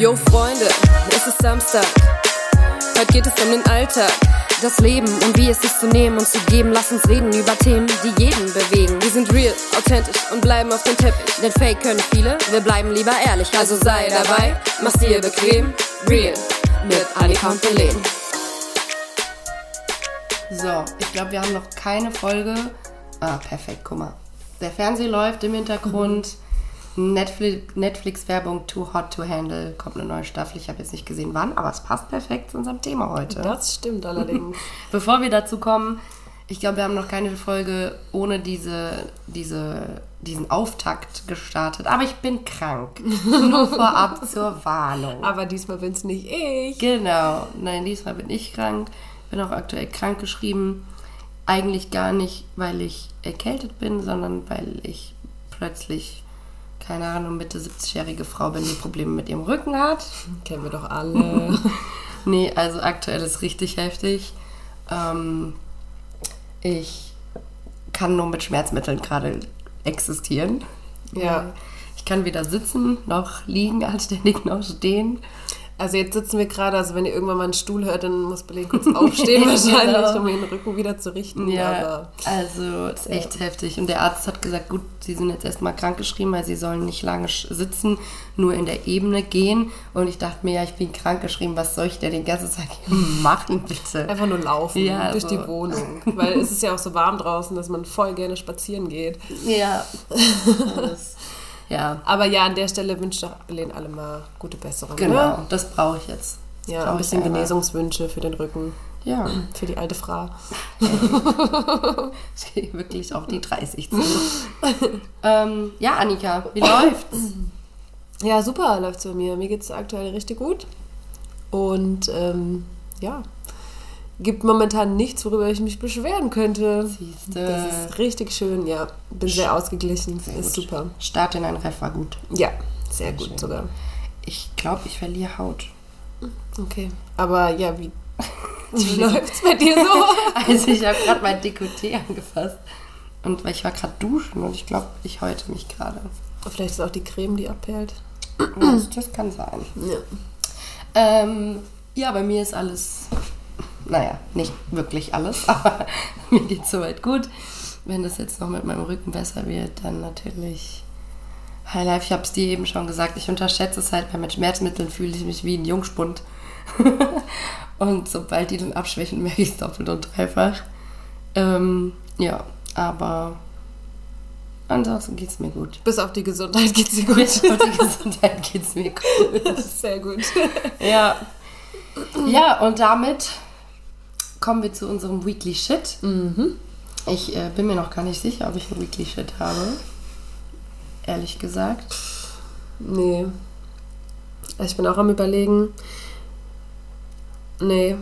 Yo Freunde, es ist Samstag. Heute geht es um den Alltag. Das Leben und wie es ist zu nehmen und zu geben. Lass uns reden über Themen, die jeden bewegen. Wir sind real, authentisch und bleiben auf dem Teppich. Denn Fake können viele, wir bleiben lieber ehrlich. Also sei dabei, mach's dir bequem. Real mit Annika und Belen. So, ich glaube, wir haben noch keine Folge. Ah, perfekt, guck mal. Der Fernseher läuft im Hintergrund. Netflix- Netflix-Werbung Too Hot to Handle. Kommt eine neue Staffel. Ich habe jetzt nicht gesehen, wann, aber es passt perfekt zu unserem Thema heute. Das stimmt allerdings. Bevor wir dazu kommen, ich glaube, wir haben noch keine Folge ohne diese, diese, diesen Auftakt gestartet. Aber ich bin krank. Nur vorab zur Warnung. Aber diesmal bin's nicht ich. Genau. Nein, diesmal bin ich krank. Bin auch aktuell krank geschrieben. Eigentlich gar nicht, weil ich erkältet bin, sondern weil ich plötzlich, keine Ahnung, Mitte 70-jährige Frau bin, die Probleme mit ihrem Rücken hat. Kennen wir doch alle. Nee, also aktuell ist richtig heftig. Ähm, ich kann nur mit Schmerzmitteln gerade existieren. Ja. Ich kann weder sitzen noch liegen, anständig noch stehen. Also jetzt sitzen wir gerade, also wenn ihr irgendwann mal einen Stuhl hört, dann muss Belén kurz aufstehen wahrscheinlich, Genau. um den Rücken wieder zu richten. Ja, Aber also das ist echt heftig. Und der Arzt hat gesagt, gut, sie sind jetzt erstmal krankgeschrieben, weil sie sollen nicht lange sitzen, nur in der Ebene gehen. Und ich dachte mir, ja, ich bin krankgeschrieben, was soll ich denn den ganzen Tag hier machen, bitte? einfach nur laufen Ja, durch so. die Wohnung. Weil es ist ja auch so warm draußen, dass man voll gerne spazieren geht. Ja. Ja, Aber ja, an der Stelle wünscht doch Belén alle mal gute Besserung. genau, Ne? das brauche ich jetzt. Das Ja, ein bisschen. Genesungswünsche für den Rücken. Ja, Für die alte Frau. ich gehe wirklich auf die 30 zu. ähm, ja, Annika, wie läuft's? Ja, super läuft's bei mir. Mir geht's aktuell richtig gut. Und ähm, ja, gibt momentan nichts, worüber ich mich beschweren könnte. Siehste. Das ist richtig schön, ja. Bin sehr ausgeglichen. Sehr ist gut. super. Start in ein Ref war gut. Ja, sehr gut schön. sogar. Ich glaube, ich verliere Haut. Okay. Aber ja, wie, wie läuft's bei dir so? Also ich habe gerade mein Dekolleté angefasst. Und weil ich war gerade duschen und ich glaube, ich häute mich gerade. Vielleicht ist auch die Creme, die abperlt. Das, das kann sein. Ja. Ähm, ja, bei mir ist alles, naja, nicht wirklich alles, aber mir geht soweit gut. Wenn das jetzt noch mit meinem Rücken besser wird, dann natürlich Highlife. Ich habe es dir eben schon gesagt, ich unterschätze es halt, weil mit Schmerzmitteln fühle ich mich wie ein Jungspund. und sobald die dann abschwächen, merke ich es doppelt und dreifach. Ähm, ja, aber ansonsten geht es mir gut. Bis auf die Gesundheit geht's dir gut. Bis auf die Gesundheit geht es mir gut. Sehr gut. Ja. Ja, und damit kommen wir zu unserem Weekly Shit. Ich äh, bin mir noch gar nicht sicher, ob ich einen Weekly Shit habe. Ehrlich gesagt. Nee. Ich bin auch am überlegen. Nee.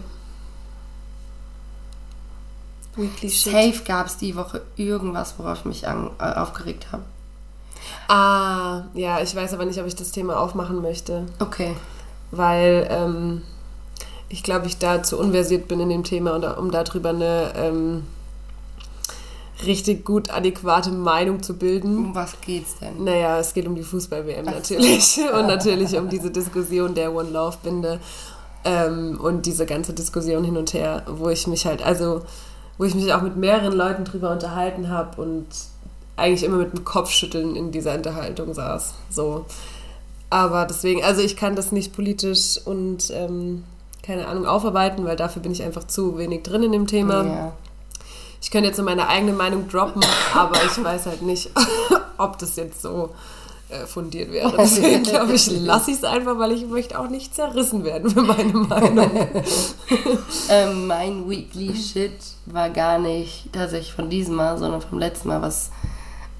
Weekly Shit. Safe gab es die Woche irgendwas, worauf ich mich an, äh, aufgeregt habe. Ah, ja, ich weiß aber nicht, ob ich das Thema aufmachen möchte. Okay. Weil ähm, ich glaube, ich da zu unversiert bin in dem Thema und um darüber eine ähm, richtig gut adäquate Meinung zu bilden. Um was geht's denn? Naja, es geht um die Fußball-WM natürlich. Und natürlich um diese Diskussion der One-Love-Binde ähm, und diese ganze Diskussion hin und her, wo ich mich halt, also, wo ich mich auch mit mehreren Leuten drüber unterhalten habe und eigentlich immer mit dem Kopfschütteln in dieser Unterhaltung saß. So. Aber deswegen, also ich kann das nicht politisch und ähm, keine Ahnung aufarbeiten, weil dafür bin ich einfach zu wenig drin in dem Thema. Ja. Ich könnte jetzt so meine eigene Meinung droppen, aber ich weiß halt nicht, ob das jetzt so äh, fundiert wäre. Deswegen glaube ich, lasse ich es einfach, weil ich möchte auch nicht zerrissen werden für meine Meinung. Ähm, mein Weekly Shit war gar nicht tatsächlich von diesem Mal, sondern vom letzten Mal, was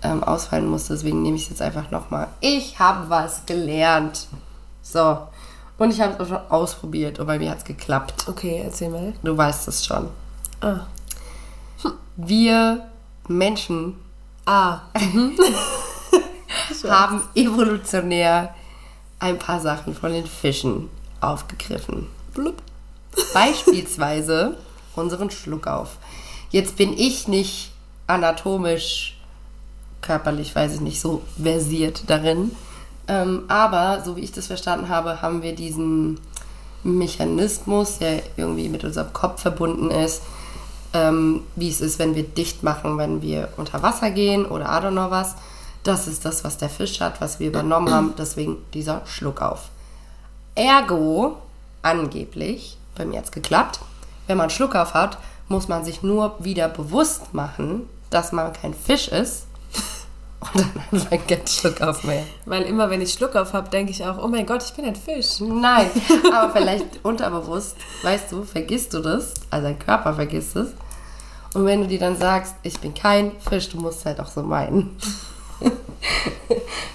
ähm, ausfallen musste. Deswegen nehme ich es jetzt einfach nochmal. Ich habe was gelernt. So. Und ich habe es auch schon ausprobiert und bei mir hat es geklappt. Okay, erzähl mal. Du weißt es schon. Ah. Wir Menschen Ah, haben evolutionär ein paar Sachen von den Fischen aufgegriffen. blub. Beispielsweise unseren Schluckauf. Jetzt bin ich nicht anatomisch, körperlich, weiß ich nicht, so versiert darin. Ähm, aber, so wie ich das verstanden habe, haben wir diesen Mechanismus, der irgendwie mit unserem Kopf verbunden ist, ähm, wie es ist, wenn wir dicht machen, wenn wir unter Wasser gehen oder I don't know was. Das ist das, was der Fisch hat, was wir übernommen haben. Deswegen dieser Schluck auf. Ergo, angeblich, bei mir jetzt geklappt, wenn man Schluck auf hat, muss man sich nur wieder bewusst machen, dass man kein Fisch ist. Und dann hat man keinen Schluck auf mehr. Weil immer, wenn ich Schluck auf habe, denke ich auch, oh mein Gott, ich bin ein Fisch. Nein, aber vielleicht unterbewusst, weißt du, vergisst du das, also dein Körper vergisst es. Und wenn du dir dann sagst, ich bin kein Fisch, du musst halt auch so meinen.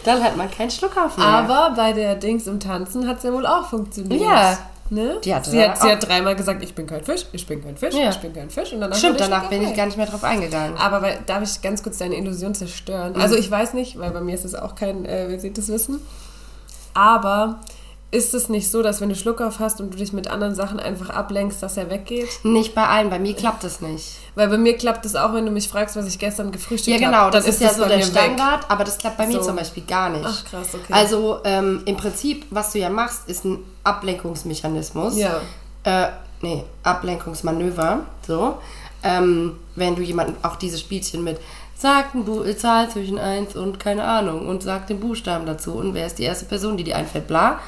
dann hat man keinen Schluck auf mehr. Aber bei der Dings im Tanzen hat es ja wohl auch funktioniert. Ja. Ne? Die hatte sie, hat, sie hat dreimal gesagt, ich bin kein Fisch, ich bin kein Fisch, Ja. ich bin kein Fisch. Und danach Stimmt, danach bin ich gar nicht mehr drauf eingegangen. Aber weil, darf ich ganz kurz deine Illusion zerstören? Also ich weiß nicht, weil bei mir ist es auch kein, äh, wer sieht das wissen. Aber ist es nicht so, dass wenn du Schluck auf hast und du dich mit anderen Sachen einfach ablenkst, dass er weggeht? Nicht bei allen, bei mir klappt es nicht. Weil bei mir klappt es auch, wenn du mich fragst, was ich gestern gefrühstückt Ja, habe. genau, das dann ist ja so der mir weg. Standard, aber das klappt bei mir So. zum Beispiel gar nicht. Ach, krass, okay. Also ähm, im Prinzip, was du ja machst, ist ein Ablenkungsmechanismus. Ja. Äh, nee, Ablenkungsmanöver. So. Ähm, wenn du jemanden auch dieses Spielchen mit sagt eine Zahl zwischen 1 und keine Ahnung und sagt den Buchstaben dazu und wer ist die erste Person, die dir einfällt, bla.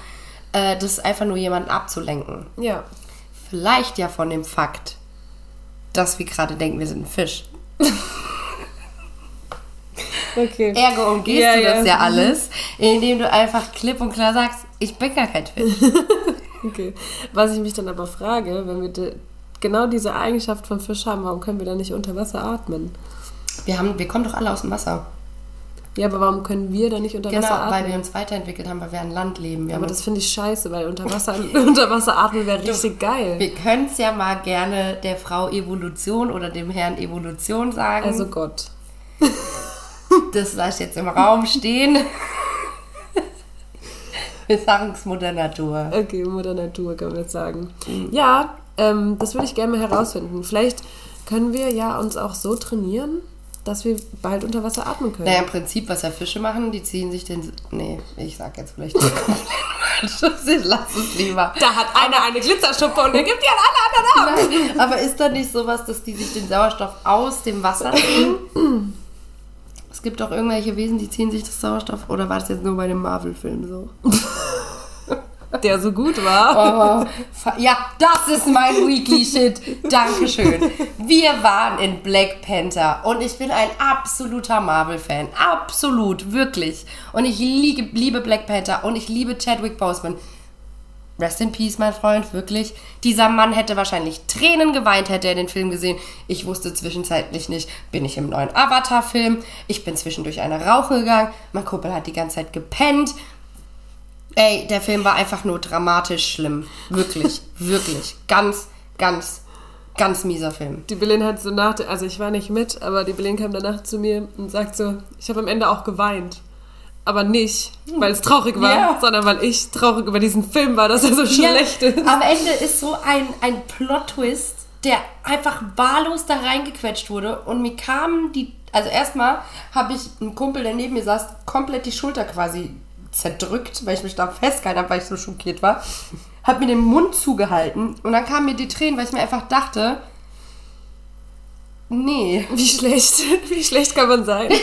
Äh, das ist einfach nur jemanden abzulenken. Ja. Vielleicht ja von dem Fakt, dass wir gerade denken, wir sind ein Fisch. Okay. Ergo umgehst Ja, du das ja. ja alles, indem du einfach klipp und klar sagst, ich bin gar kein Fisch. Okay. Was ich mich dann aber frage, wenn wir de, genau diese Eigenschaft vom Fisch haben, warum können wir dann nicht unter Wasser atmen? Wir, haben, wir kommen doch alle aus dem Wasser. Ja, aber warum können wir dann nicht unter Genau, Wasser atmen? weil wir uns weiterentwickelt haben, weil wir an Land leben. Wir, aber das finde ich scheiße, weil unter Wasser, unter Wasser atmen wäre richtig geil. wir können es ja mal gerne der Frau Evolution oder dem Herrn Evolution sagen. Also Gott. das lasse ich jetzt im Raum stehen. wir sagen es Mutter Natur. Okay, Mutter Natur kann man jetzt sagen. Ja, ähm, das würde ich gerne mal herausfinden. Vielleicht können wir ja uns auch so trainieren, dass wir bald unter Wasser atmen können. Naja, im Prinzip, was ja Fische machen, die ziehen sich den... Nee, ich sag jetzt vielleicht nicht komplett Lass es lieber. Da hat einer eine Glitzerschuppe und der gibt die an alle anderen ab. Nein, aber ist da nicht sowas, dass die sich den Sauerstoff aus dem Wasser ziehen? Es gibt doch irgendwelche Wesen, die ziehen sich das Sauerstoff. Oder war das jetzt nur bei dem Marvel-Film so? Der so gut war. Oh, ja, das ist mein Weekly Shit. Dankeschön. Wir waren in Black Panther und ich bin ein absoluter Marvel-Fan. Absolut, wirklich. Und ich liebe, liebe Black Panther und ich liebe Chadwick Boseman. Rest in Peace, mein Freund, wirklich. Dieser Mann hätte wahrscheinlich Tränen geweint, hätte er den Film gesehen. Ich wusste zwischenzeitlich nicht, bin ich im neuen Avatar-Film. Ich bin zwischendurch eine rauchen gegangen. Mein Kumpel hat die ganze Zeit gepennt. Ey, der Film war einfach nur dramatisch schlimm. Wirklich, wirklich. Ganz, ganz, ganz mieser Film. Die Belen hat so nach, also ich war nicht mit, aber die Belen kam danach zu mir und sagt so, ich habe am Ende auch geweint. Aber nicht, weil es traurig war, Ja. sondern weil ich traurig über diesen Film war, dass er so schlecht ist. Am Ende ist so ein, ein Plot-Twist, der einfach wahllos da reingequetscht wurde. Und mir kamen die. Also, erstmal habe ich einen Kumpel, der neben mir saß, komplett die Schulter quasi zerdrückt, weil ich mich da festgehalten habe, weil ich so schockiert war. Hat mir den Mund zugehalten. Und dann kamen mir die Tränen, weil ich mir einfach dachte. Nee. Wie schlecht, wie schlecht kann man sein?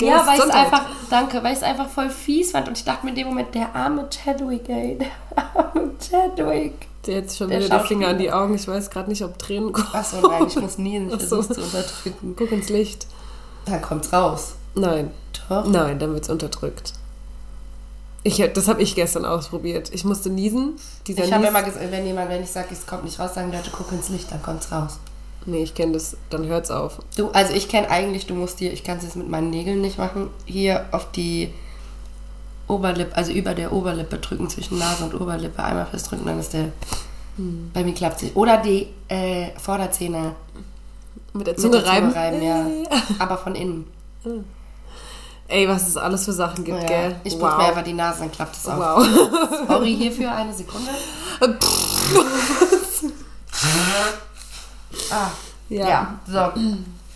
Ja, weil ich es einfach, danke, weil ich es einfach voll fies fand und ich dachte mir in dem Moment, der arme Chadwick, ey, der arme Chadwick. Der jetzt schon Der wieder der Schauspieler. Finger an die Augen. Ich weiß gerade nicht, ob Tränen kommen. Achso, nein, ich muss niesen, ich Ach so. versuche zu unterdrücken. Guck ins Licht. Dann kommt's raus. Nein, Doch. nein, dann wird's unterdrückt. Ich, das habe ich gestern ausprobiert. Ich musste niesen. Dieser Ich habe immer gesagt, wenn jemand, wenn ich sage, es kommt nicht raus, sagen Leute, guck ins Licht, dann kommt's raus. Nee, ich kenne das. Dann hört's auf. Du, also ich kenne eigentlich, du musst dir, ich kann es jetzt mit meinen Nägeln nicht machen, hier auf die Oberlippe, also über der Oberlippe drücken, zwischen Nase und Oberlippe einmal festdrücken, dann ist der, bei mir klappt es. Oder die äh, Vorderzähne Mit der mit Zunge der reiben. Zunge reiben, ja. Aber von innen. Ey, was es alles für Sachen gibt, Ja. gell? Ich putze mir einfach die Nase, dann klappt es auch. Wow. Sorry hierfür, eine Sekunde. ah, Ja. ja. so.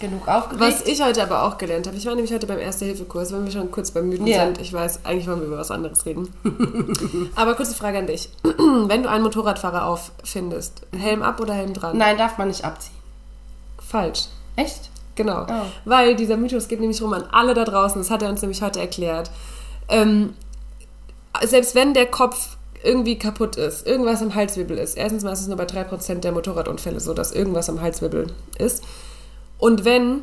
genug aufgeregt. Was ich heute aber auch gelernt habe, ich war nämlich heute beim Erste-Hilfe-Kurs, wenn wir schon kurz beim Mythen Ja. sind. Ich weiß, eigentlich wollen wir über was anderes reden. aber kurze Frage an dich. wenn du einen Motorradfahrer auffindest, Helm ab oder Helm dran? Nein, darf man nicht abziehen. Falsch. Echt? Genau. Oh. Weil dieser Mythos geht nämlich rum an alle da draußen. Das hat er uns nämlich heute erklärt. Ähm, selbst wenn der Kopf irgendwie kaputt ist, irgendwas am Halswirbel ist. Erstens mal ist es nur bei 3% der Motorradunfälle so, dass irgendwas am Halswirbel ist. Und wenn,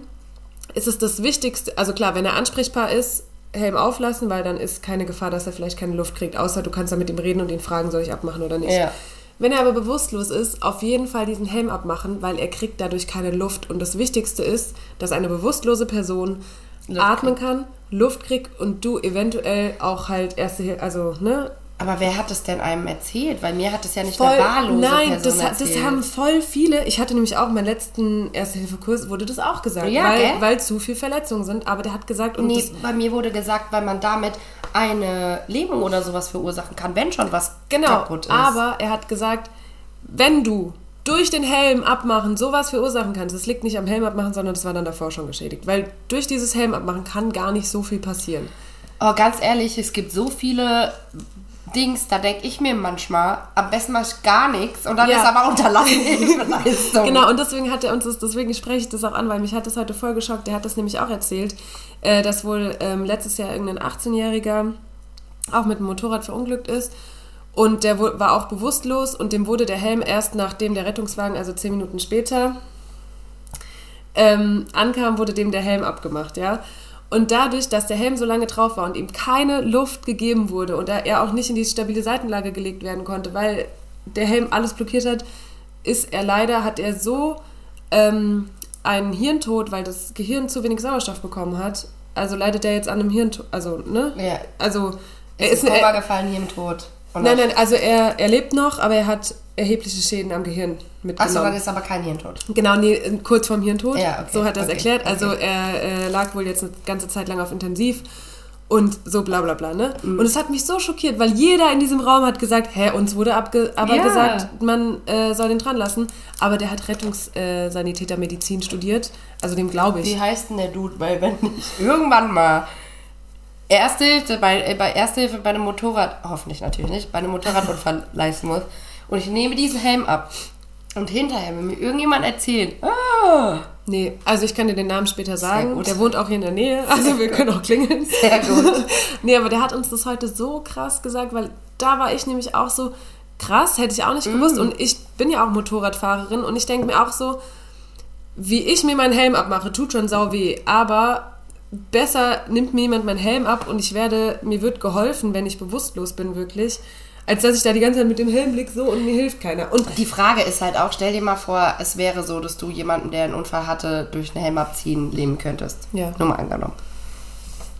ist es das Wichtigste, also klar, wenn er ansprechbar ist, Helm auflassen, weil dann ist keine Gefahr, dass er vielleicht keine Luft kriegt, außer du kannst dann mit ihm reden und ihn fragen, soll ich abmachen oder nicht. Ja. Wenn er aber bewusstlos ist, auf jeden Fall diesen Helm abmachen, weil er kriegt dadurch keine Luft. Und das Wichtigste ist, dass eine bewusstlose Person Luft atmen kann, Luft kriegt und du eventuell auch halt erste also, ne? Aber wer hat es denn einem erzählt? Weil mir hat es ja nicht Voll, eine wahllose nein, Person das, erzählt. das haben voll viele. Ich hatte nämlich auch meinen letzten Erste-Hilfe-Kurs, wurde das auch gesagt, Ja, gell? weil, weil zu viel Verletzungen sind. Aber der hat gesagt, und Nee, das, bei mir wurde gesagt, weil man damit eine Lähmung oder sowas verursachen kann, wenn schon was Genau, kaputt ist. aber er hat gesagt, wenn du durch den Helm abmachen sowas verursachen kannst, das liegt nicht am Helm abmachen, sondern das war dann davor schon geschädigt. Weil durch dieses Helm abmachen kann gar nicht so viel passieren. Oh, ganz ehrlich, es gibt so viele Dings, da denke ich mir manchmal, am besten mache ich gar nichts und dann Ja. ist aber Hilfeleistung. Genau, und deswegen hat er uns das, deswegen spreche ich das auch an, weil mich hat das heute voll geschockt. Der hat das nämlich auch erzählt, äh, dass wohl ähm, letztes Jahr irgendein 18-Jähriger auch mit dem Motorrad verunglückt ist. Und der war auch bewusstlos und dem wurde der Helm erst nachdem der Rettungswagen, also zehn Minuten später, ähm, ankam, wurde dem der Helm abgemacht, ja. Und dadurch, dass der Helm so lange drauf war und ihm keine Luft gegeben wurde und er auch nicht in die stabile Seitenlage gelegt werden konnte, weil der Helm alles blockiert hat, ist er leider, hat er so ähm, einen Hirntod, weil das Gehirn zu wenig Sauerstoff bekommen hat. Also leidet er jetzt an einem Hirntod, also, ne? Ja. Also, er ist ist, in Koma gefallen, hier im Tod. Und Nein, nein, also er, er lebt noch, aber er hat erhebliche Schäden am Gehirn mitgenommen. Achso, dann ist aber kein Hirntod. Genau, nee, kurz vorm Hirntod. Ja, okay, so hat er es okay, erklärt. okay. Also er äh, lag wohl jetzt eine ganze Zeit lang auf Intensiv und so bla bla bla. Ne? Mhm. Und es hat mich so schockiert, weil jeder in diesem Raum hat gesagt, hä, uns wurde abge aber Ja. gesagt, man äh, soll den dran lassen. Aber der hat Rettungssanitätermedizin studiert. Also dem glaube ich. Wie heißt denn der Dude? Weil wenn ich irgendwann mal Erste Hilfe bei, äh, bei Erste Hilfe bei einem Motorrad, hoffentlich natürlich nicht, bei einem Motorradunfall leisten muss und ich nehme diesen Helm ab und hinterher, wenn mir irgendjemand erzählt, ah, Nee, also ich kann dir den Namen später sagen. gut. Der wohnt auch hier in der Nähe, also wir können auch klingeln. Sehr gut. nee, aber der hat uns das heute so krass gesagt, weil da war ich nämlich auch so krass, hätte ich auch nicht gewusst. Mm. Und ich bin ja auch Motorradfahrerin und ich denke mir auch so, wie ich mir meinen Helm abmache, tut schon sau weh, aber besser nimmt mir jemand meinen Helm ab und ich werde, mir wird geholfen, wenn ich bewusstlos bin, wirklich, als dass ich da die ganze Zeit mit dem Helm blick so und mir hilft keiner. Und Die Frage ist halt auch, stell dir mal vor, es wäre so, dass du jemanden, der einen Unfall hatte, durch einen Helm abziehen leben könntest. Ja. Nur mal angenommen.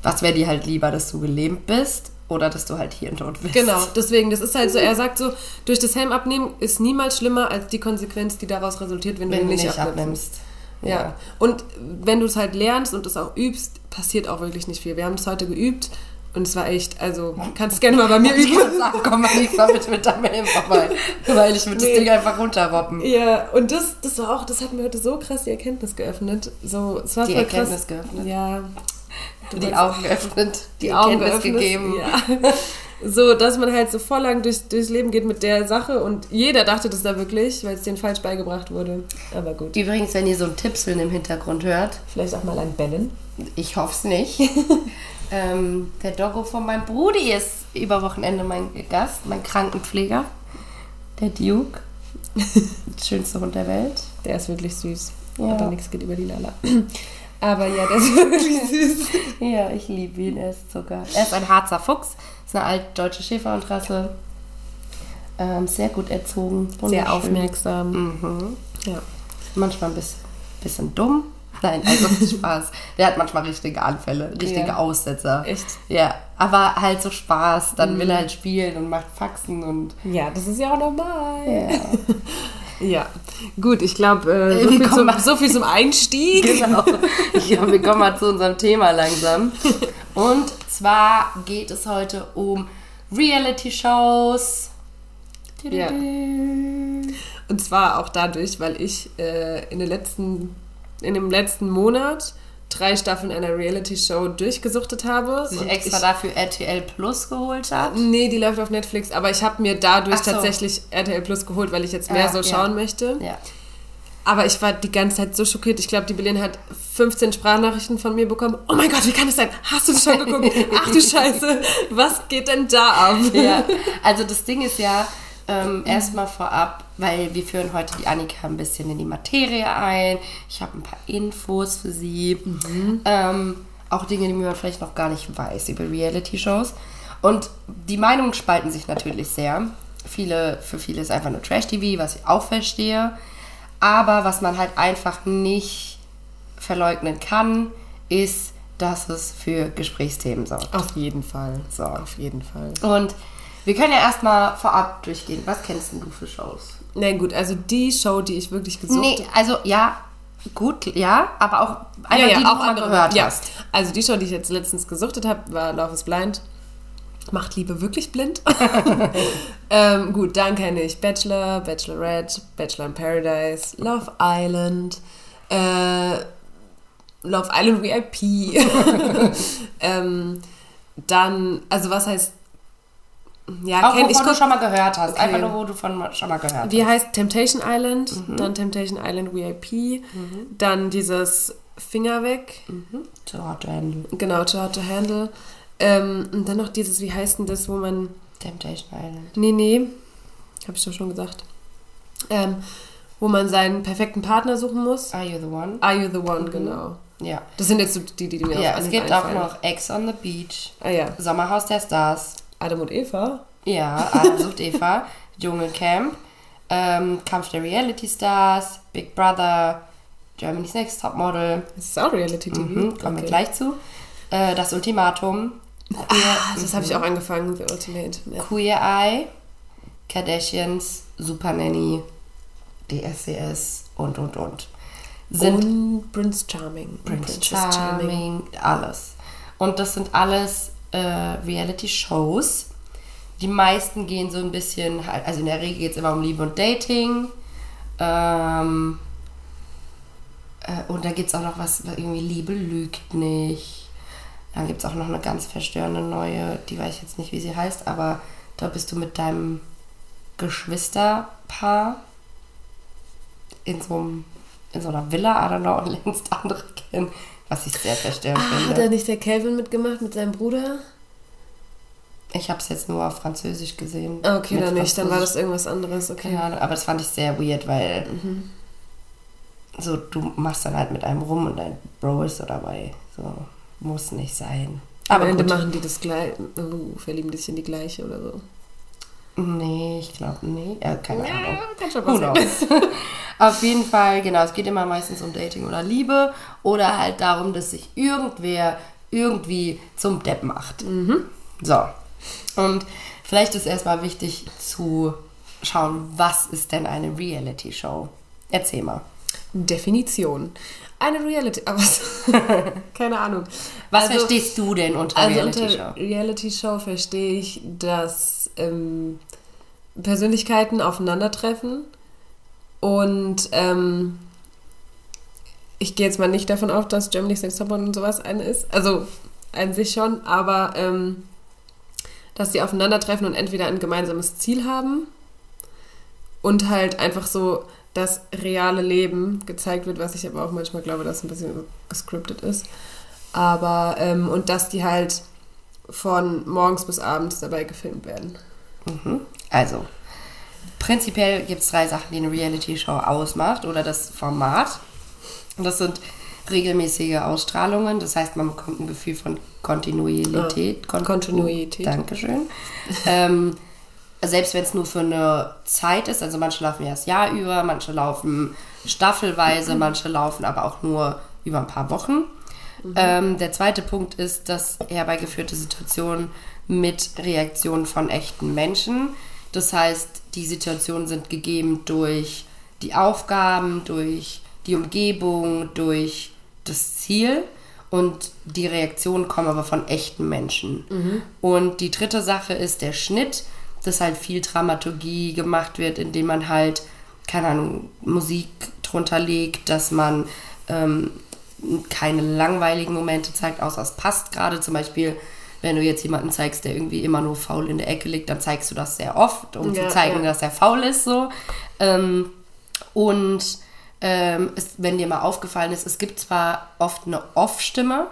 Was wäre dir halt lieber, dass du gelähmt bist oder dass du halt hier tot bist? Genau, deswegen, das ist halt so, er sagt so, durch das Helm abnehmen ist niemals schlimmer als die Konsequenz, die daraus resultiert, wenn, Wenn du du nicht, nicht abnimmst. abnimmst. Ja. Und wenn du es halt lernst und es auch übst, passiert auch wirklich nicht viel. Wir haben es heute geübt und es war echt, also kannst es gerne mal bei mir Ich üben. sagen, komm mal nicht mal bitte mit deinem Helm vorbei. Weil ich würde Nee. das Ding einfach runterroppen. Ja, und das, das war auch, das hat mir heute so krass die Erkenntnis geöffnet. So, es war Die Erkenntnis krass. geöffnet? Ja. Die Augen geöffnet, die, die Augen Erkenntnis geöffnet. gegeben. Ja. So, dass man halt so voll lang durch, durchs Leben geht mit der Sache und jeder dachte das da wirklich, weil es denen falsch beigebracht wurde. Aber gut. Übrigens, wenn ihr so ein Tipseln im Hintergrund hört, Vielleicht auch mal ein Bellen. ich hoffe es nicht. ähm, der Doggo von meinem Brudi ist über Wochenende mein Gast, mein Krankenpfleger. Der Duke. Schönster Hund der Welt. Der ist wirklich süß. Ja. Aber nichts geht über die Lala. Aber ja, der ist wirklich süß. Ja, ich liebe ihn, er ist Zucker. Er ist ein Harzer Fuchs, ist eine altdeutsche Schäferhundrasse. Ähm, sehr gut erzogen. Sehr aufmerksam. Mhm. Ja. Manchmal ein bisschen, bisschen dumm. Nein, also Spaß. Der hat manchmal richtige Anfälle, richtige Ja. Aussetzer. Echt? Ja, aber halt so Spaß. Dann Mhm. will er halt spielen und macht Faxen und. Ja, das ist ja auch normal. Ja. Ja, gut, ich glaube, äh, so, viel zum- so viel zum Einstieg. Genau. Ja, wir kommen mal zu unserem Thema langsam. Und zwar geht es heute um Reality-Shows. Ja. Und zwar auch dadurch, weil ich äh, in den letzten in dem letzten Monat drei Staffeln einer Reality-Show durchgesuchtet habe. Sich extra ich, dafür RTL Plus geholt hat. Nee, die läuft auf Netflix, aber ich habe mir dadurch so. tatsächlich RTL Plus geholt, weil ich jetzt mehr Ah, so ja. schauen möchte. Ja. Aber ich war die ganze Zeit so schockiert. Ich glaube, die Berlin hat 15 Sprachnachrichten von mir bekommen. Oh mein Gott, wie kann das sein? Hast du das schon geguckt? Ach du Scheiße, was geht denn da ab? ja. Also das Ding ist ja, ähm, erstmal vorab, weil wir führen heute die Annika ein bisschen in die Materie ein. Ich habe ein paar Infos für sie. Ähm, auch Dinge, die man vielleicht noch gar nicht weiß über Reality-Shows. Und die Meinungen spalten sich natürlich sehr. Viele, für viele ist einfach nur Trash-TV, was ich auch verstehe. Aber was man halt einfach nicht verleugnen kann, ist, dass es für Gesprächsthemen sorgt. Auf jeden Fall. So. Auf jeden Fall. Und wir können ja erstmal vorab durchgehen. Was kennst denn du für Shows? Na gut, also die Show, die ich wirklich gesucht Nee, also ja, gut, ja, aber auch einfach die, die du mal gehört ja. hast. Also die Show, die ich jetzt letztens gesuchtet habe, war Love is Blind. Macht Liebe wirklich blind? ähm, gut, dann kenne ich Bachelor, Bachelorette, Bachelor in Paradise, Love Island, äh, Love Island VIP. ähm, dann, also was heißt, ja, Auch kenn, wovon ich du schon mal gehört hast. Okay. Einfach nur, wo du von schon mal gehört wie hast. heißt Temptation Island, dann Temptation Island VIP, dann dieses Finger weg, Too hot to handle. genau, Too Hot to Handle. Ähm, und dann noch dieses, wie heißt denn das, wo man, Temptation Island. nee, nee, habe ich doch schon gesagt, ähm, wo man seinen perfekten Partner suchen muss. Are you the one? Are you the one, genau. Ja. Das sind jetzt die, die, die mir Ja, es gibt auch noch Ex on the Beach, Ah ja, Sommerhaus der Stars, Adam und Eva. ja, Adam sucht Eva, Dschungelcamp, ähm, Kampf der Reality Stars, Big Brother, Germany's Next Topmodel, Das ist auch Reality-TV. mhm, kommen wir Okay. gleich zu, äh, Das Ultimatum, Queer, Ah, das habe ich auch angefangen, The Ultimate. Ja. Queer Eye, Kardashians, Super Nanny, DSCS und und und. Sind und Prince Charming. Prince Princess Charming, alles. Und das sind alles äh, Reality-Shows. Die meisten gehen so ein bisschen, also in der Regel geht es immer um Liebe und Dating. Ähm, äh, und da gibt es auch noch was, was irgendwie Liebe lügt nicht. Dann gibt es auch noch eine ganz verstörende neue, die weiß ich jetzt nicht, wie sie heißt, aber da bist du mit deinem Geschwisterpaar in so, einem, in so einer Villa, I don't know, und lernst andere kennen, was ich sehr verstörend Ah, hat finde. da nicht der Calvin mitgemacht mit seinem Bruder? Ich habe es jetzt nur auf Französisch gesehen. Ah, Okay, dann nicht, dann war das irgendwas anderes, okay. Keine Ahnung, aber das fand ich sehr weird, weil Mhm. so du machst dann halt mit einem rum und dein Bro ist so dabei. So muss nicht sein. Am Aber Ende gut. machen die das gleich, uh, verlieben die sich in die gleiche oder so. Nee, ich glaube nee. Ja, keine Ahnung. kann schon knows? Auf jeden Fall, genau, es geht immer meistens um Dating oder Liebe oder halt darum, dass sich irgendwer irgendwie zum Depp macht. So. Und vielleicht ist erstmal wichtig zu schauen, was ist denn eine Reality-Show? Erzähl mal. Definition. Eine Reality, aber keine Ahnung. Was Also- verstehst du denn unter Also Reality-Show? unter Reality-Show verstehe ich, dass ähm, Persönlichkeiten aufeinandertreffen und ähm, ich gehe jetzt mal nicht davon auf, dass Germany's Next Topmodel und sowas eine ist. Also an sich schon, aber ähm, dass die aufeinandertreffen und entweder ein gemeinsames Ziel haben und halt einfach so das reale Leben gezeigt wird, was ich aber auch manchmal glaube, dass ein bisschen gescriptet ist. Aber, ähm, und dass die halt von morgens bis abends dabei gefilmt werden. Mhm. Also, prinzipiell gibt es drei Sachen, die eine Reality-Show ausmacht oder das Format. Und das sind regelmäßige Ausstrahlungen, das heißt, man bekommt ein Gefühl von Kontinuität. Kon- Kontinuität. Dankeschön. ähm, selbst wenn es nur für eine Zeit ist, also manche laufen ja das Jahr über, manche laufen staffelweise, manche laufen aber auch nur über ein paar Wochen. Ähm, der zweite Punkt ist, dass herbeigeführte Situationen mit Reaktionen von echten Menschen. Das heißt, die Situationen sind gegeben durch die Aufgaben, durch die Umgebung, durch das Ziel und die Reaktionen kommen aber von echten Menschen. Und die dritte Sache ist der Schnitt, dass halt viel Dramaturgie gemacht wird, indem man halt, keine Ahnung, Musik drunter legt, dass man ähm, keine langweiligen Momente zeigt, außer es passt gerade. Zum Beispiel, wenn du jetzt jemanden zeigst, der irgendwie immer nur faul in der Ecke liegt, dann zeigst du das sehr oft, um Ja, zu zeigen, ja. dass er faul ist. So. Ähm, und ähm, es, wenn dir mal aufgefallen ist, es gibt zwar oft eine Off-Stimme,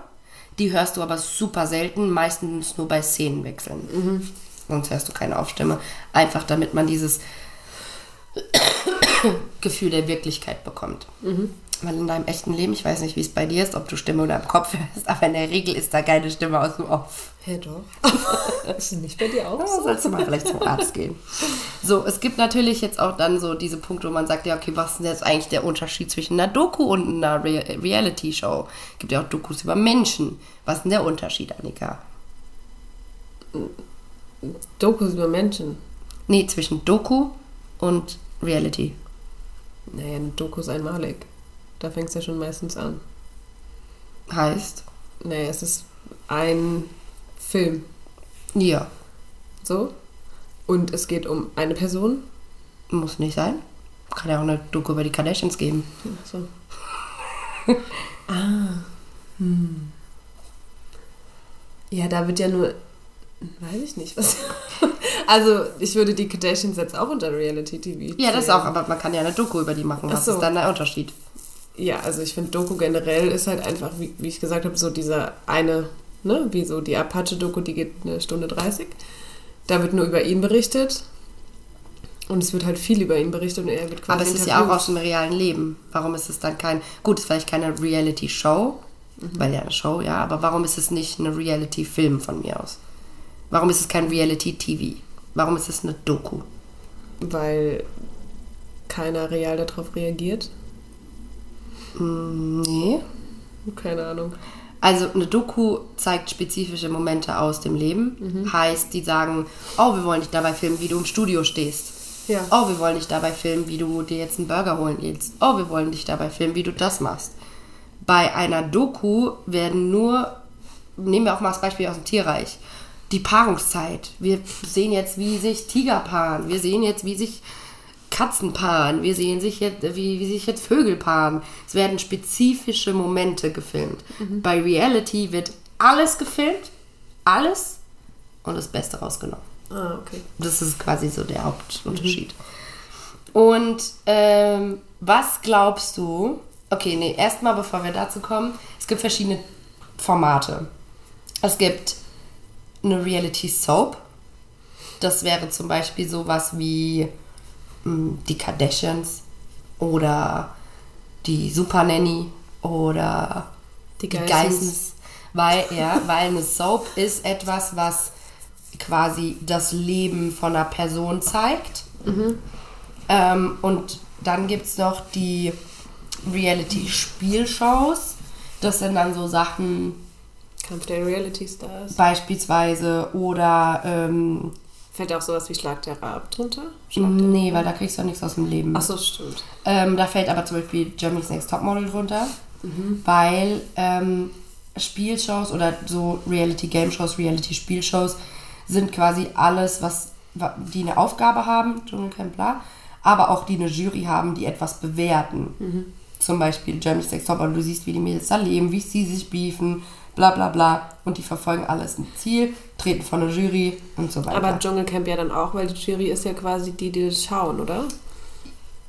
die hörst du aber super selten, meistens nur bei Szenenwechseln. Sonst hörst du keine Off-Stimme. Einfach damit man dieses Gefühl der Wirklichkeit bekommt. Weil in deinem echten Leben, ich weiß nicht, wie es bei dir ist, ob du Stimme oder im Kopf hörst, aber in der Regel ist da keine Stimme aus dem Off. Hä, doch. ist es nicht bei dir auch Da sollst du mal vielleicht zum Arzt gehen. So, es gibt natürlich jetzt auch dann so diese Punkte, wo man sagt, ja, okay, was ist denn jetzt eigentlich der Unterschied zwischen einer Doku und einer Re Reality-Show? Es gibt ja auch Dokus über Menschen. Was ist denn der Unterschied, Annika? Dokus über Menschen. Nee, zwischen Doku und Reality. Naja, eine Doku ist einmalig. Da fängt es ja schon meistens an. Heißt, Naja, es ist ein Film. ja, So. Und es geht um eine Person. muss nicht sein. Kann ja auch eine Doku über die Kardashians geben. So. ah. Hm. Ja, da wird ja nur. Weiß ich nicht, was. also, ich würde die Kardashians jetzt auch unter Reality TV. Ja, das zählen. auch, aber man kann ja eine Doku über die machen. Was so. ist dann der Unterschied? Ja, also ich finde Doku generell ist halt einfach, wie, wie ich gesagt habe, so dieser eine, ne, wie so die Apache-Doku, die geht eine Stunde 30. Da wird nur über ihn berichtet. Und es wird halt viel über ihn berichtet und er wird quasi Aber es ist ja auch aus dem realen Leben. Warum ist es dann kein. Gut, es ist vielleicht keine Reality-Show, weil ja eine Show, ja, aber warum ist es nicht eine Reality-Film von mir aus? Warum ist es kein Reality-TV? Warum ist es eine Doku? Weil keiner real darauf reagiert. Nee. Keine Ahnung. Also eine Doku zeigt spezifische Momente aus dem Leben. Heißt, die sagen, oh, wir wollen dich dabei filmen, wie du im Studio stehst. Ja. Oh, wir wollen dich dabei filmen, wie du dir jetzt einen Burger holen willst. Oh, wir wollen dich dabei filmen, wie du das machst. Bei einer Doku werden nur, nehmen wir auch mal das Beispiel aus dem Tierreich, die Paarungszeit. Wir sehen jetzt, wie sich Tiger paaren. Wir sehen jetzt, wie sich Katzen paaren. Wir sehen sich jetzt, wie, wie sich jetzt Vögel paaren. Es werden spezifische Momente gefilmt. Bei Reality wird alles gefilmt, alles und das Beste rausgenommen. Ah, okay. Das ist quasi so der Hauptunterschied. Und ähm, was glaubst du? Okay, nee, erstmal bevor wir dazu kommen, es gibt verschiedene Formate. Es gibt eine Reality Soap. Das wäre zum Beispiel sowas wie mh, die Kardashians oder die Super Nanny oder Die die Geissens. Weil, ja, weil eine Soap ist etwas, was quasi das Leben von einer Person zeigt. Ähm, und dann gibt es noch die Reality-Spielshows. Das sind dann so Sachen Kampf der Reality Stars. beispielsweise oder ähm, Fällt auch sowas wie Schlag der Raab drunter? nee, weil da kriegst du auch nichts aus dem Leben. Achso, stimmt. Ähm, da fällt aber zum Beispiel Germany's Next Topmodel drunter, weil ähm, Spielshows oder so Reality-Game-Shows, Reality-Spielshows sind quasi alles, was wa- die eine Aufgabe haben, Dschungelcamp, bla, aber auch die eine Jury haben, die etwas bewerten. Zum Beispiel Germany's Next Topmodel, du siehst, wie die Mädels da leben, wie sie sich beefen, bla bla bla und die verfolgen alles ein Ziel, treten vor eine Jury und so weiter. Aber Dschungelcamp ja dann auch, weil die Jury ist ja quasi die, die das schauen, oder?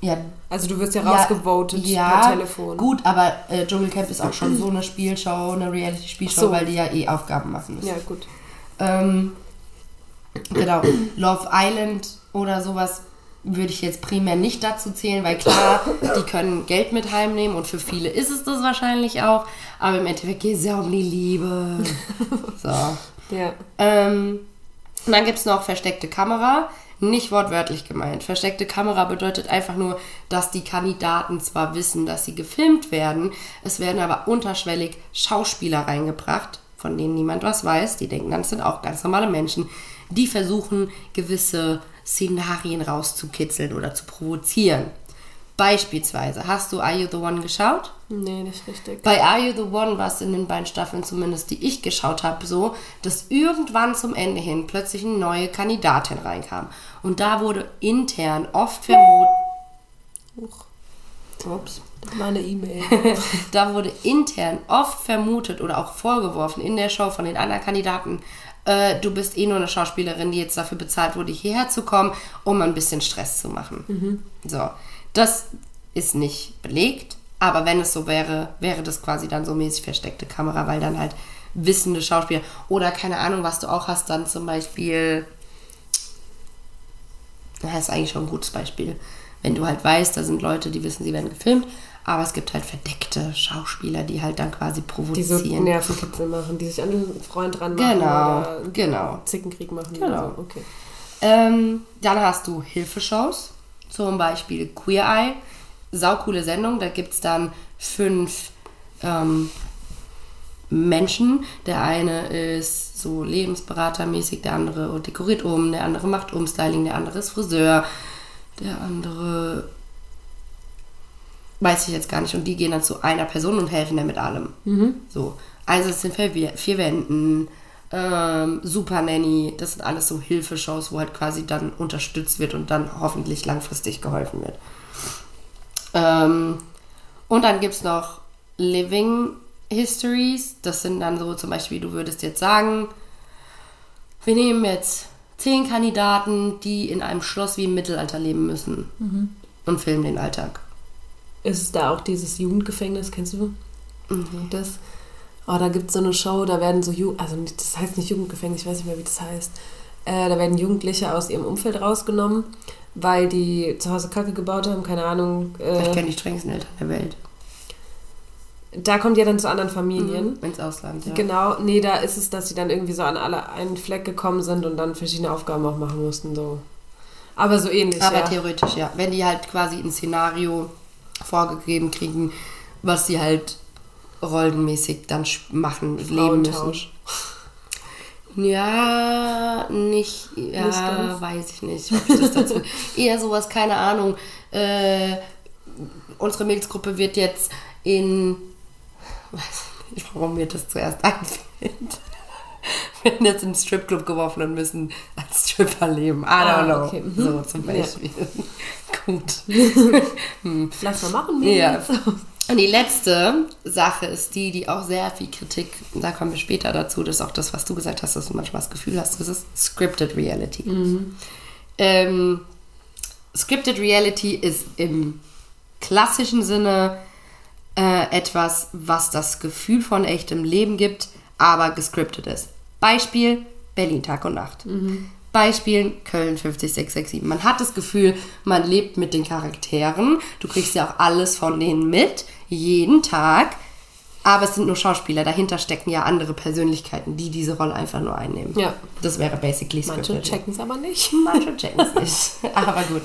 ja, Also du wirst ja Ja, rausgevotet ja, per Telefon. Gut, aber äh, Dschungelcamp ist auch schon so eine Spielshow, eine Reality-Spielshow, so. weil die ja eh Aufgaben machen müssen. Ja, gut. Ähm, genau. Love Island oder sowas würde ich jetzt primär nicht dazu zählen, weil klar, die können Geld mit heimnehmen und für viele ist es das wahrscheinlich auch, aber im Endeffekt geht es ja um die Liebe. So. Ja. Ähm, und dann gibt es noch versteckte Kamera. Nicht wortwörtlich gemeint. Versteckte Kamera bedeutet einfach nur, dass die Kandidaten zwar wissen, dass sie gefilmt werden, es werden aber unterschwellig Schauspieler reingebracht, von denen niemand was weiß. Die denken dann, es sind auch ganz normale Menschen, die versuchen, gewisse Szenarien rauszukitzeln oder zu provozieren. Beispielsweise, hast du Are You the One geschaut? Nee, nicht richtig. Bei Are You the One war es in den beiden Staffeln zumindest, die ich geschaut habe, so, dass irgendwann zum Ende hin plötzlich eine neue Kandidatin reinkam. Und da wurde intern oft vermutet. Ups. Das war eine E-Mail. da wurde intern oft vermutet oder auch vorgeworfen in der Show von den anderen Kandidaten, äh, du bist eh nur eine Schauspielerin, die jetzt dafür bezahlt wurde, hierher zu kommen, um ein bisschen Stress zu machen. So, das ist nicht belegt, aber wenn es so wäre, wäre das quasi dann so mäßig versteckte Kamera, weil dann halt wissende Schauspieler oder keine Ahnung, was du auch hast, dann zum Beispiel, das ist eigentlich schon ein gutes Beispiel, wenn du halt weißt, da sind Leute, die wissen, sie werden gefilmt, aber es gibt halt verdeckte Schauspieler, die halt dann quasi Die so provozieren. Nervenkitzel machen, die sich an den Freund dran machen. Genau, oder genau. Zickenkrieg machen. Genau. So. Okay. Ähm, dann hast du Hilfeshows, zum Beispiel Queer Eye. Saucoole Sendung, da gibt es dann fünf ähm, Menschen. Der eine ist so lebensberatermäßig, der andere dekoriert um, der andere macht Umstyling, der andere ist Friseur, der andere weiß ich jetzt gar nicht. Und die gehen dann zu einer Person und helfen der mit allem. So. Also es sind vier, vier Wänden, ähm, Super Nanny, das sind alles so Hilfeshows, wo halt quasi dann unterstützt wird und dann hoffentlich langfristig geholfen wird. Ähm, und dann gibt es noch Living Histories. Das sind dann so zum Beispiel, du würdest jetzt sagen, wir nehmen jetzt zehn Kandidaten, die in einem Schloss wie im Mittelalter leben müssen und filmen den Alltag. Ist es da auch dieses Jugendgefängnis, kennst du das? Oh, da gibt es so eine Show, da werden so, Ju also das heißt nicht Jugendgefängnis, ich weiß nicht mehr, wie das heißt. Äh, da werden Jugendliche aus ihrem Umfeld rausgenommen, weil die zu Hause Kacke gebaut haben, keine Ahnung. Ich Äh, kenne die strengsten Eltern der Welt. da kommt ja dann zu anderen Familien. Ins Ausland, ja. Genau, nee, da ist es, dass sie dann irgendwie so an alle einen Fleck gekommen sind und dann verschiedene Aufgaben auch machen mussten, so. Aber so ähnlich, Aber ja. theoretisch, ja. Wenn die halt quasi ein Szenario vorgegeben kriegen, was sie halt rollenmäßig dann machen, leben müssen. Ja, nicht, ja, Nicht weiß ich nicht, ich dazu. Eher sowas, keine Ahnung. Äh, unsere Mädelsgruppe wird jetzt in. Weiß nicht, warum mir das zuerst einfällt. Werden jetzt in den Stripclub geworfen und müssen als Stripper leben. I don't Ah, know. okay, mhm. So zum Ja. Beispiel. Gut. Lass mal machen, Ja. Und die letzte Sache ist die, die auch sehr viel Kritik, da kommen wir später dazu, das ist auch das, was du gesagt hast, dass du manchmal das Gefühl hast, das ist Scripted Reality. Ähm, Scripted Reality ist im klassischen Sinne äh, etwas, was das Gefühl von echtem Leben gibt, aber gescriptet ist. Beispiel Berlin Tag und Nacht. Beispiel Köln 50667. Man hat das Gefühl, man lebt mit den Charakteren. Du kriegst ja auch alles von denen mit, jeden Tag. Aber es sind nur Schauspieler. Dahinter stecken ja andere Persönlichkeiten, die diese Rolle einfach nur einnehmen. Ja. Das wäre basically Manche scripted. checken es aber nicht. Manche checken es nicht. Aber gut.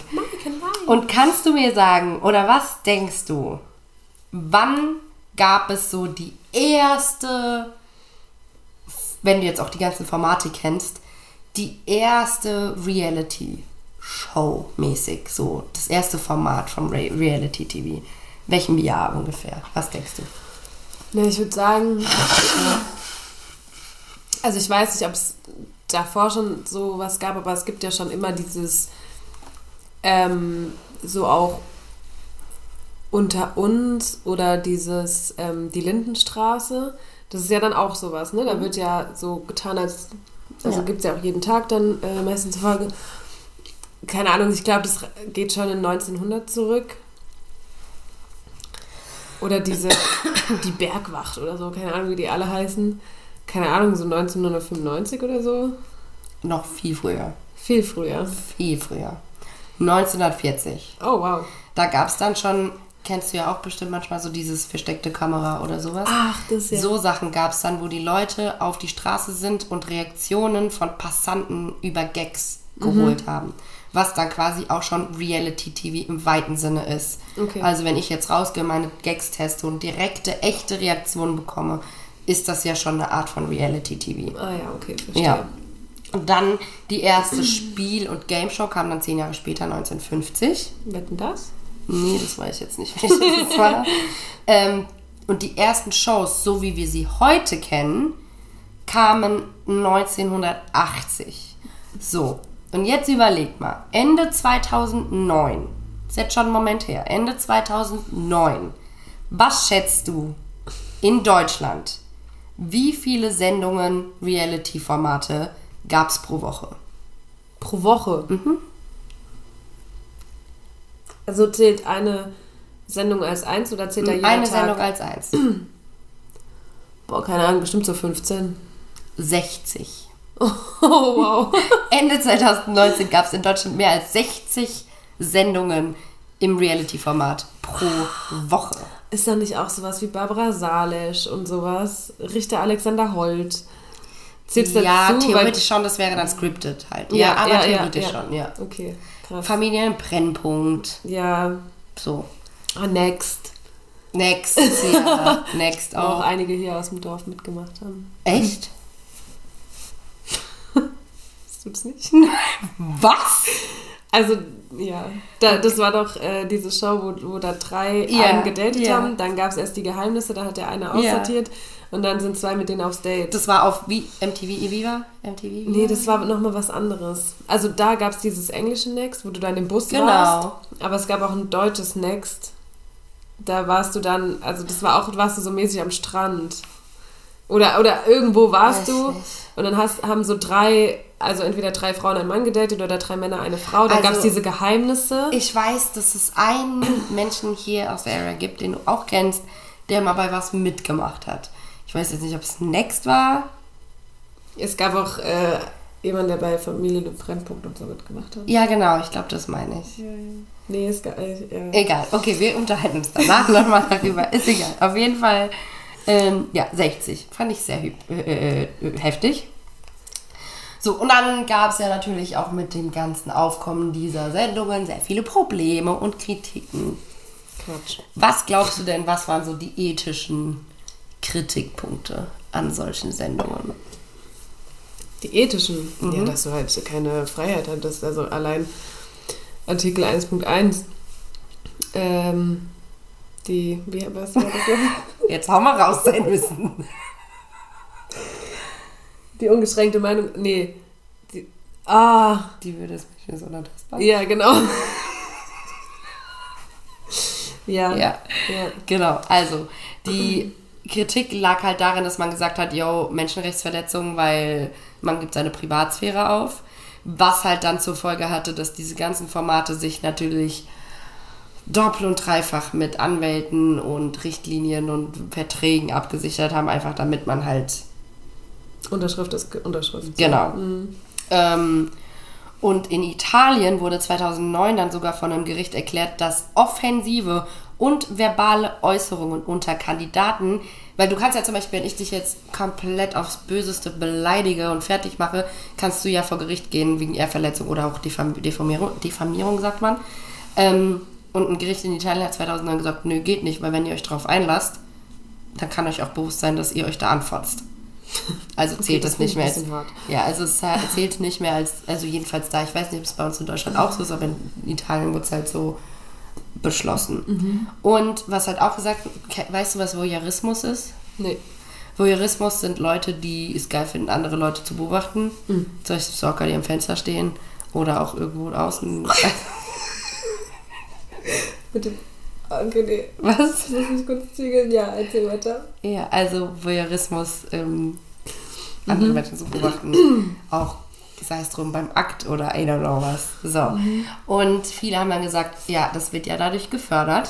Und kannst du mir sagen, oder was denkst du, wann gab es so die erste, wenn du jetzt auch die ganzen Formate kennst, die erste Reality-Show mäßig, so das erste Format vom Re Reality-TV? Welchem Jahr ungefähr? Was denkst du? Ne, ich würde sagen, also ich weiß nicht, ob es davor schon so was gab, aber es gibt ja schon immer dieses, ähm, so auch unter uns oder dieses, ähm, die Lindenstraße. Das ist ja dann auch sowas, ne? Da wird ja so getan, als, also Ja. gibt es ja auch jeden Tag dann äh, meistens Folge. Keine Ahnung, ich glaube, das geht schon in 1900 zurück. Oder diese, die Bergwacht oder so, keine Ahnung, wie die alle heißen. Keine Ahnung, so 1995 oder so. Noch viel früher. Viel früher. Viel früher. 1940. Oh, wow. Da gab es dann schon, kennst du ja auch bestimmt manchmal so dieses versteckte Kamera oder sowas. Ach, das ja. So Sachen gab es dann, wo die Leute auf die Straße sind und Reaktionen von Passanten über Gags geholt haben. Was dann quasi auch schon Reality-TV im weiten Sinne ist. Okay. Also wenn ich jetzt rausgehe, meine Gags teste und direkte, echte Reaktionen bekomme, ist das ja schon eine Art von Reality-TV. Ah ja, okay, verstehe. Ja. Und dann die erste Spiel- und Gameshow kam dann zehn Jahre später, 1950. Wetten das? Nee, das weiß ich jetzt nicht, welches das war. ähm, und die ersten Shows, so wie wir sie heute kennen, kamen 1980. So, und jetzt überlegt mal, Ende 2009, ist jetzt schon einen Moment her, Ende 2009. Was schätzt du in Deutschland? Wie viele Sendungen, Reality-Formate gab es pro Woche? Pro Woche? Mhm. Also zählt eine Sendung als eins oder zählt da jeder Eine Tag? Sendung als eins. Boah, keine Ahnung, bestimmt so 15. 60. Oh, wow. Ende 2019 gab es in Deutschland mehr als 60 Sendungen im Reality-Format pro Woche. Ist da nicht auch sowas wie Barbara Salesch und sowas? Richter Alexander Holt? Zählt's ja, dazu? theoretisch schon, das wäre dann scripted halt. Ja, Ja, aber ja, theoretisch ja. schon, ja. Okay, krass. Familienbrennpunkt, Ja, so. ah, next. Next, ja, next Wo auch auch. einige hier aus dem Dorf mitgemacht haben. Echt? Das tut's nicht? Was? Also, ja. Da, das war doch äh, diese Show, wo, wo da drei Ja, einen gedatet ja. haben. Dann gab es erst die Geheimnisse, da hat der eine aussortiert. Und dann sind zwei mit denen aufs Date. Das war auf wie MTV Viva? MTV Viva? Nee, das war nochmal was anderes. Also da gab es dieses englische Next, wo du dann im Bus Genau. warst. Aber es gab auch ein deutsches Next. Da warst du dann, also das war auch, warst du so mäßig am Strand. Oder, oder irgendwo warst Weiß du nicht. und dann hast, haben so drei, also entweder drei Frauen einen Mann gedatet oder drei Männer eine Frau. Da Also- gab es diese Geheimnisse. Ich weiß, dass es einen Menschen hier aus der Area gibt, den du auch kennst, der mal bei was mitgemacht hat. Ich weiß jetzt nicht, ob es Next war. Es gab auch äh, jemanden, der bei Familie im Brennpunkt und so mitgemacht hat. Ja, genau, ich glaube, das meine ich. Nee, es gab. Äh, ja. Egal, okay, wir unterhalten uns danach nochmal darüber. Ist egal. Auf jeden Fall, ähm, ja, 60. Fand ich sehr hü- äh, äh, heftig. So, und dann gab es ja natürlich auch mit dem ganzen Aufkommen dieser Sendungen sehr viele Probleme und Kritiken. Quatsch. Was glaubst du denn, was waren so die ethischen Kritikpunkte an solchen Sendungen? Die ethischen, ja, dass du halt keine Freiheit hattest. Also allein Artikel 1.1, ähm, die, wie, was war das? Jetzt hau mal raus sein Wissen. Die ungeschränkte Meinung, nee, die, ah, Die würde es mich so unantastbar. ja, genau. ja, Ja. ja. Genau, also die Kritik lag halt darin, dass man gesagt hat, yo, Menschenrechtsverletzungen, weil man gibt seine Privatsphäre auf. Was halt dann zur Folge hatte, dass diese ganzen Formate sich natürlich doppelt und dreifach mit Anwälten und Richtlinien und Verträgen abgesichert haben, einfach damit man halt Unterschrift ist Unterschrift. Genau. Ähm, und in Italien wurde 2009 dann sogar von einem Gericht erklärt, dass offensive und verbale Äußerungen unter Kandidaten, weil du kannst ja zum Beispiel, wenn ich dich jetzt komplett aufs Böseste beleidige und fertig mache, kannst du ja vor Gericht gehen wegen Ehrverletzung oder auch Diffam Diffamierung, Diffamierung, sagt man. Ähm, und ein Gericht in Italien hat 2009 gesagt, nö, geht nicht, weil wenn ihr euch darauf einlasst, dann kann euch auch bewusst sein, dass ihr euch da anfotzt. Also zählt das das nicht mehr als. hart. Ja, also es zählt nicht mehr als, also jedenfalls da, ich weiß nicht, ob es bei uns in Deutschland auch so ist, aber in Italien wird es halt so beschlossen. Mhm. Und was halt auch gesagt, weißt du, was Voyeurismus ist? Nee. Voyeurismus sind Leute, die es geil finden, andere Leute zu beobachten. Mhm. Zum Beispiel Stalker, die am Fenster stehen oder auch irgendwo außen. Bitte. Okay, nee. was? Das muss ich kurz zügeln. Ja, erzähl weiter. Ja, also Voyeurismus, ähm, andere Menschen zu beobachten, auch sei es drum beim Akt oder I don't know was. So. Und viele haben dann gesagt, ja, das wird ja dadurch gefördert,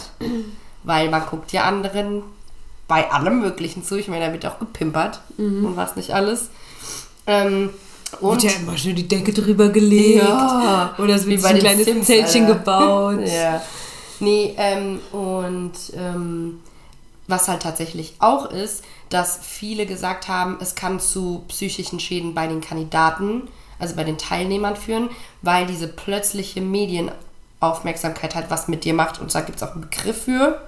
weil man guckt ja anderen bei allem Möglichen zu. Ich meine, da wird auch gepimpert und was nicht alles. Ähm, und ja immer schön die Decke drüber gelegt. Ja. Oder es Wie wird so bei ein kleines Sims, Zeltchen Alter. gebaut. Ja. Nee, ähm, und ähm, was halt tatsächlich auch ist, dass viele gesagt haben, es kann zu psychischen Schäden bei den Kandidaten, also bei den Teilnehmern führen, weil diese plötzliche Medienaufmerksamkeit halt was mit dir macht. Und da gibt es auch einen Begriff für.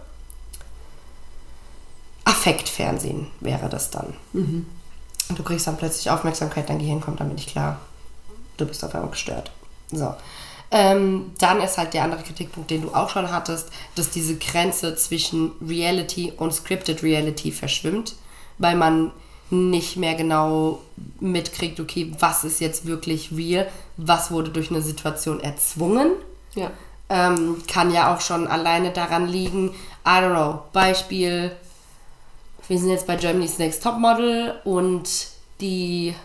Affektfernsehen wäre das dann. Und du kriegst dann plötzlich Aufmerksamkeit, dein Gehirn kommt damit nicht klar. Du bist auf einmal gestört. So. Ähm, dann ist halt der andere Kritikpunkt, den du auch schon hattest, dass diese Grenze zwischen Reality und Scripted Reality verschwimmt, weil man nicht mehr genau mitkriegt, okay, was ist jetzt wirklich real, was wurde durch eine Situation erzwungen Ja. Ähm, kann ja auch schon alleine daran liegen, I don't know, Beispiel, wir sind jetzt bei Germany's Next Topmodel und die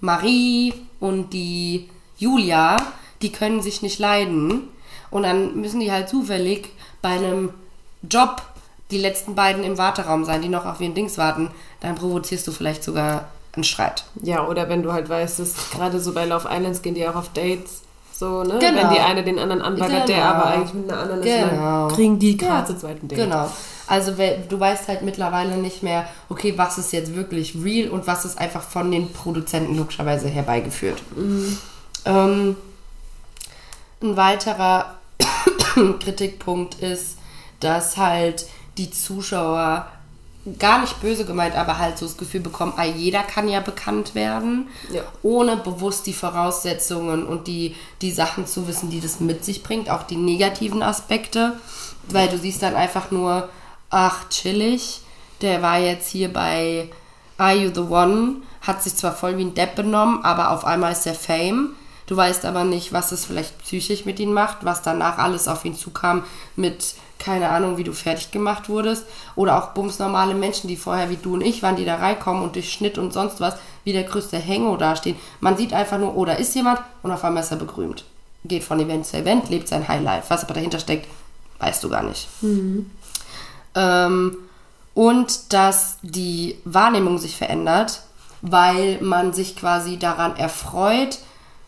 Marie und die Julia, die können sich nicht leiden. Und dann müssen die halt zufällig bei einem Job die letzten beiden im Warteraum sein, die noch auf ihren Dings warten. Dann provozierst du vielleicht sogar einen Streit. Ja, oder wenn du halt weißt, dass gerade so bei Love Islands gehen die auch auf Dates. So, ne? Genau. Wenn die eine den anderen anbaggert, der Genau. aber eigentlich mit einer anderen ist, Genau. dann kriegen die gerade Ja, zu zweiten Date. Genau. Also du weißt halt mittlerweile nicht mehr, okay, was ist jetzt wirklich real und was ist einfach von den Produzenten logischerweise herbeigeführt. Ähm, ein weiterer Kritikpunkt ist, dass halt die Zuschauer gar nicht böse gemeint, aber halt so das Gefühl bekommen, ah, jeder kann ja bekannt werden, Ja. ohne bewusst die Voraussetzungen und die, die Sachen zu wissen, die das mit sich bringt, auch die negativen Aspekte, weil du siehst dann einfach nur, ach, chillig, der war jetzt hier bei Are You the One, hat sich zwar voll wie ein Depp benommen, aber auf einmal ist der Fame. Du weißt aber nicht, was es vielleicht psychisch mit ihm macht, was danach alles auf ihn zukam mit, keine Ahnung, wie du fertig gemacht wurdest. Oder auch bumsnormale Menschen, die vorher wie du und ich waren, die da reinkommen und durch Schnitt und sonst was wie der größte Hängo dastehen. Man sieht einfach nur, oh, da ist jemand und auf einmal ist er begrümt. Geht von Event zu Event, lebt sein Highlife. Was aber dahinter steckt, weißt du gar nicht. Ähm, und dass die Wahrnehmung sich verändert, weil man sich quasi daran erfreut,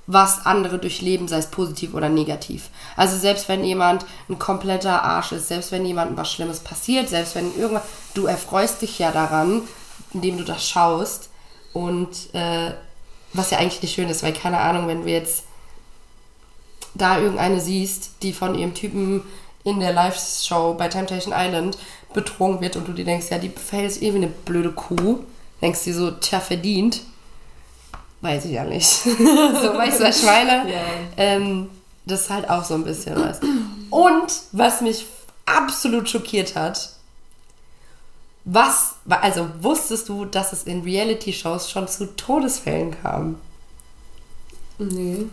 was andere durchleben, sei es positiv oder negativ. Also selbst wenn jemand ein kompletter Arsch ist, selbst wenn jemandem was Schlimmes passiert, selbst wenn irgendwas, du erfreust dich ja daran, indem du das schaust. Und äh, was ja eigentlich nicht schön ist, weil keine Ahnung, wenn du jetzt da irgendeine siehst, die von ihrem Typen in der Live-Show bei Temptation Island betrogen wird und du dir denkst, ja, die verhält sich eh wie eine blöde Kuh, denkst dir so, tja, verdient. Weiß ich ja nicht. so, was ich meine? Ja. Ähm, das ist halt auch so ein bisschen was. Und was mich absolut schockiert hat, was, also wusstest du, dass es in Reality-Shows schon zu Todesfällen kam? Nee.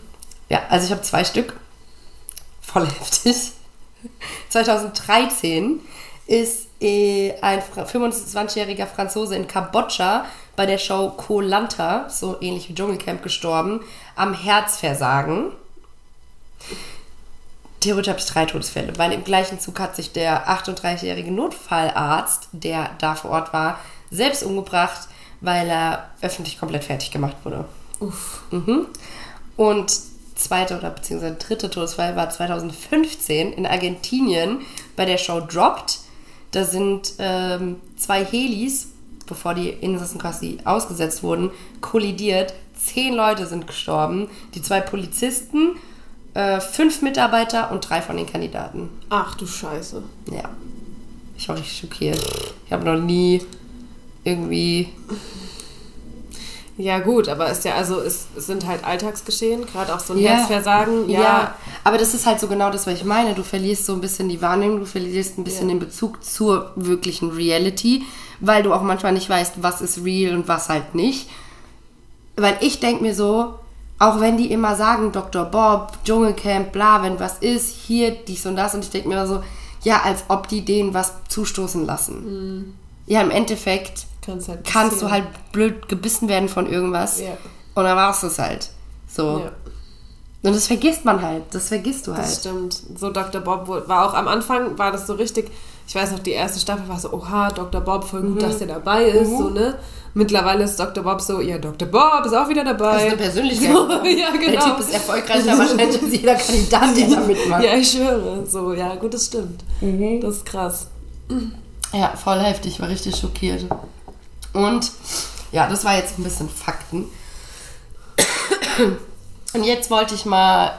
Ja, also ich habe zwei Stück. Voll heftig. 2013 ist ein Fra- 25-jähriger Franzose in Kambodscha bei der Show Koh Lanta, so ähnlich wie Dschungelcamp, gestorben, am Herzversagen. Theoretisch habe ich drei Todesfälle, weil im gleichen Zug hat sich der 38-jährige Notfallarzt, der da vor Ort war, selbst umgebracht, weil er öffentlich komplett fertig gemacht wurde. Uff. Mhm. Und zweite oder beziehungsweise dritte Todesfall war 2015 in Argentinien bei der Show Dropped. Da sind ähm, zwei Helis, bevor die Insassen quasi ausgesetzt wurden, kollidiert. Zehn Leute sind gestorben. Die zwei Polizisten, äh, fünf Mitarbeiter und drei von den Kandidaten. Ach du Scheiße. Ja. Ich war richtig schockiert. Ich habe noch nie irgendwie Ja gut, aber ist ja, also es, sind halt Alltagsgeschehen, gerade auch so ein Ja. Herzversagen. Ja, Ja. aber das ist halt so genau das, was ich meine. Du verlierst so ein bisschen die Wahrnehmung, du verlierst ein bisschen Ja. den Bezug zur wirklichen Reality, weil du auch manchmal nicht weißt, was ist real und was halt nicht. Weil ich denke mir so, auch wenn die immer sagen, Dr. Bob, Dschungelcamp, bla, wenn was ist, hier, dies und das, und ich denke mir so, ja, als ob die denen was zustoßen lassen. Ja, im Endeffekt kannst halt kannst du halt blöd gebissen werden von irgendwas Ja. und dann war es das halt. So. Ja. Und das vergisst man halt. Das vergisst du Das halt. stimmt. So Dr. Bob war auch am Anfang, war das so richtig, ich weiß noch, die erste Staffel war so, oha, Dr. Bob, voll Mhm. gut, dass der dabei ist, so, ne? Mittlerweile ist Dr. Bob so, ja, Dr. Bob ist auch wieder Das ist dabei. eine Persönlichkeit. So, ja, genau. Der Typ ist erfolgreicher wahrscheinlich als jeder Kandidat, der da mitmacht. Ja, ich schwöre. So, ja, gut, das stimmt. Mhm. Das ist krass. Ja, voll heftig, war richtig schockiert. Und ja, das war jetzt ein bisschen Fakten. Und jetzt wollte ich mal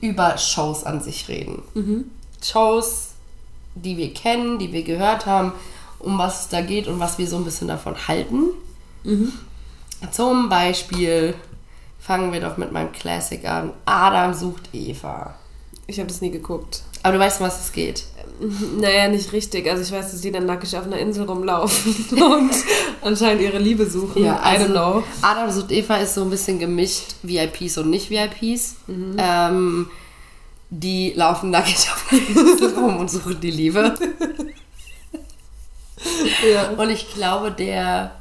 über Shows an sich reden. Shows, die wir kennen, die wir gehört haben, um was es da geht und was wir so ein bisschen davon halten. Zum Beispiel fangen wir doch mit meinem Classic an. Adam sucht Eva. Ich habe das nie geguckt. Aber du weißt, um was es geht. Naja, nicht richtig. Also ich weiß, dass die dann nackig auf einer Insel rumlaufen und anscheinend ihre Liebe suchen. I don't know. also Adam sucht Eva ist so ein bisschen gemischt, VIPs und nicht VIPs. Ähm, die laufen nackig auf der Insel rum und suchen die Liebe. Ja. Und ich glaube, der,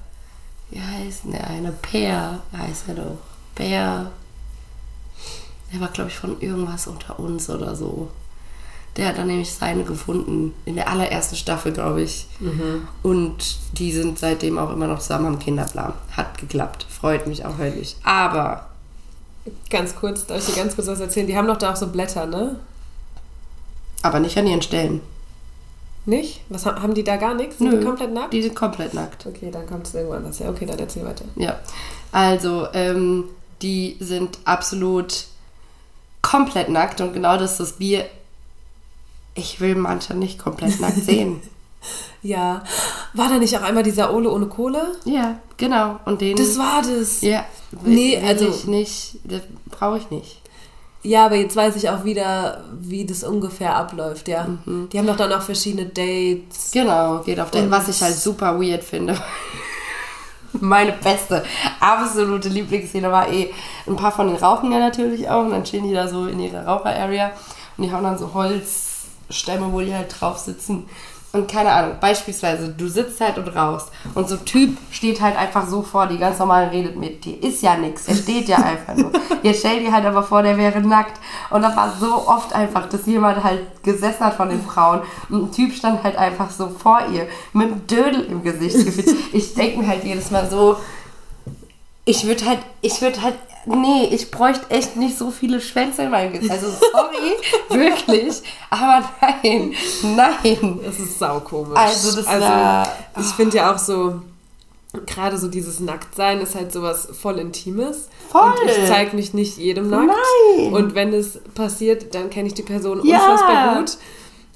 wie heißt denn der eine? Peer heißt er doch. Peer. Der war, glaube ich, von irgendwas unter uns oder so. Der hat dann nämlich seine gefunden. In der allerersten Staffel, glaube ich. Und die sind seitdem auch immer noch zusammen am Kinderplan. Hat geklappt. Freut mich auch höllisch. Aber Ganz kurz, darf ich dir ganz kurz was erzählen? Die haben doch da auch so Blätter, ne? Aber nicht an ihren Stellen. Nicht? Was ha- haben die da gar nichts? Sind die komplett nackt? Die sind komplett nackt. Okay, dann kommt es irgendwann anders. Ja, okay, dann erzähl weiter. Ja. Also, ähm, die sind absolut komplett nackt und genau das ist das Bier. Ich will manche nicht komplett nackt sehen. Ja. War da nicht auch einmal dieser Ole ohne Kohle? ja, genau. Und den. Das war das. Ja. Will, Nee, will also- Ich nicht. Das brauche ich nicht. Ja, aber jetzt weiß ich auch wieder, wie das ungefähr abläuft, ja. Die haben doch dann auch verschiedene Dates. Genau, geht auf den. Was ich halt super weird finde. Meine beste, absolute Lieblingsszene war eh, ein paar von den rauchen ja natürlich auch und dann chillen die da so in ihrer Raucher-Area und die haben dann so Holzstämme, wo die halt drauf sitzen. Und keine Ahnung, beispielsweise, du sitzt halt und rauchst und so ein Typ steht halt einfach so vor, die ganz normal redet mit dir. Ist ja nix, er steht ja einfach nur. Jetzt stell dir halt aber vor, der wäre nackt. Und das war so oft einfach, dass jemand halt gesessen hat von den Frauen und ein Typ stand halt einfach so vor ihr mit einem Dödel im Gesicht. Ich denke mir halt jedes Mal so, ich würde halt, ich würde halt, nee, ich bräuchte echt nicht so viele Schwänze in meinem Gesicht. Also sorry, wirklich, aber nein, nein. Das ist saukomisch. Also das war- ich finde ja auch so, gerade so dieses Nacktsein ist halt sowas voll Intimes. Voll. Und ich zeige mich nicht jedem nackt. Nein. Und wenn es passiert, dann kenne ich die Person Ja. unfassbar gut.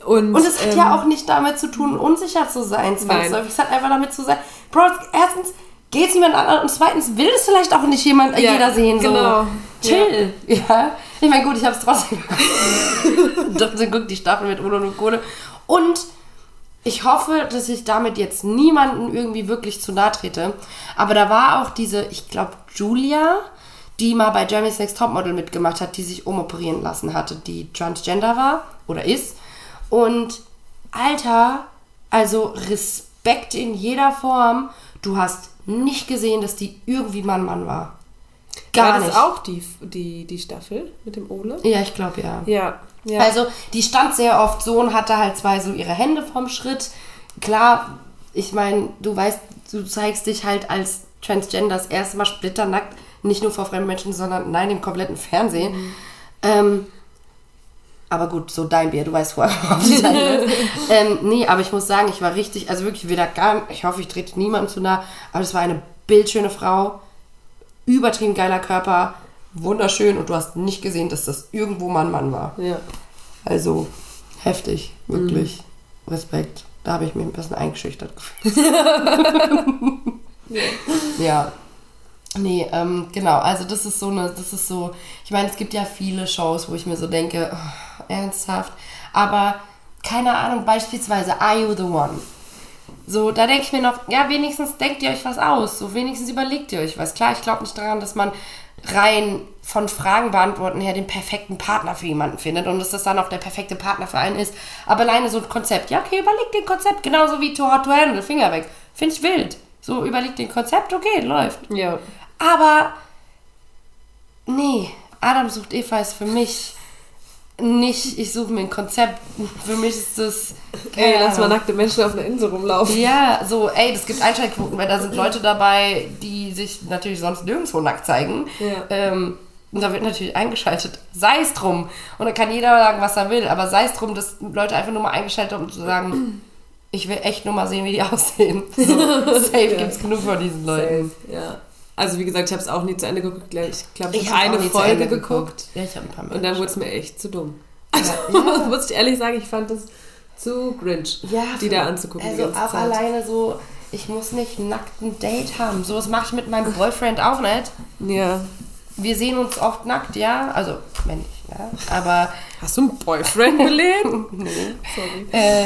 Und, Und es hat ähm, ja auch nicht damit zu tun, unsicher zu sein, zwangsläufig. Es hat einfach damit zu sein, Bro, erstens geht es niemand an und zweitens will es vielleicht auch nicht jemand, Ja, jeder sehen. So. genau. Chill. Ja. Ich meine, gut, ich habe es trotzdem. Trotzdem guckt die Staffel mit Udo und Kohle. Und ich hoffe, dass ich damit jetzt niemanden irgendwie wirklich zu nahe trete. Aber da war auch diese, ich glaube, Julia, die mal bei Jeremy's Next Topmodel mitgemacht hat, die sich umoperieren lassen hatte, die transgender war oder ist. Und Alter, also Respekt in jeder Form. Du hast nicht gesehen, dass die irgendwie Mann-Mann war. Gar war das nicht. auch die, die, die Staffel mit dem Ole? Ja, ich glaube ja. Ja. ja. Also die stand sehr oft so und hatte halt zwei so ihre Hände vom Schritt. Klar, ich meine, du weißt, du zeigst dich halt als Transgender das erste Mal splitternackt, nicht nur vor fremden Menschen, sondern nein, im kompletten Fernsehen. Ähm, aber gut, so dein Bier, du weißt vorher, worauf ich sein will. ähm, Nee, aber ich muss sagen, ich war richtig, also wirklich wieder gar, ich hoffe, ich trete niemandem zu nah, aber es war eine bildschöne Frau, übertrieben geiler Körper, wunderschön und du hast nicht gesehen, dass das irgendwo mal ein Mann war. ja. Also heftig, wirklich. Respekt. Da habe ich mich ein bisschen eingeschüchtert gefühlt. ja. Nee, ähm, genau, also das ist so eine, das ist so, ich meine, es gibt ja viele Shows, wo ich mir so denke, oh, ernsthaft, aber keine Ahnung, beispielsweise Are You the One? So, da denke ich mir noch, ja, wenigstens denkt ihr euch was aus, so wenigstens überlegt ihr euch was. Klar, ich glaube nicht daran, dass man rein von Fragen beantworten her den perfekten Partner für jemanden findet und dass das dann auch der perfekte Partner für einen ist. Aber alleine so ein Konzept, ja, okay, überlegt den Konzept, genauso wie Too Hot to Handle, Finger weg. Finde ich wild. So, überlegt den Konzept, okay, läuft. Ja. Aber nee, Adam sucht Eva ist für mich nicht, ich suche mir ein Konzept. Für mich ist das. Ey, keine lass mal nackte Menschen auf einer Insel rumlaufen. Ja, so, ey, das gibt Einschaltquoten, weil da sind Leute dabei, die sich natürlich sonst nirgendwo nackt zeigen. Ja. Ähm, und da wird natürlich eingeschaltet. Sei es drum. Und dann kann jeder sagen, was er will. Aber sei es drum, dass Leute einfach nur mal eingeschaltet haben, um zu sagen, ich will echt nur mal sehen, wie die aussehen. So, safe Ja. gibt's genug von diesen Leuten. Safe, ja. Also wie gesagt, ich habe es auch nie zu Ende geguckt. Ich glaube, ich, Ich habe eine Folge geguckt. Ja, ich habe ein paar Mal. Und dann wurde es mir echt zu dumm. ja, Muss ich ehrlich sagen, ich fand das zu cringe, ja, die da anzugucken Also auch Zeit. alleine so, ich muss nicht nackt ein Date haben. So was mache ich mit meinem Boyfriend auch nicht. Ja. Wir sehen uns oft nackt, ja. Also, wenn nicht, ja. Aber Hast du einen Boyfriend belegt? nee. Sorry. Äh,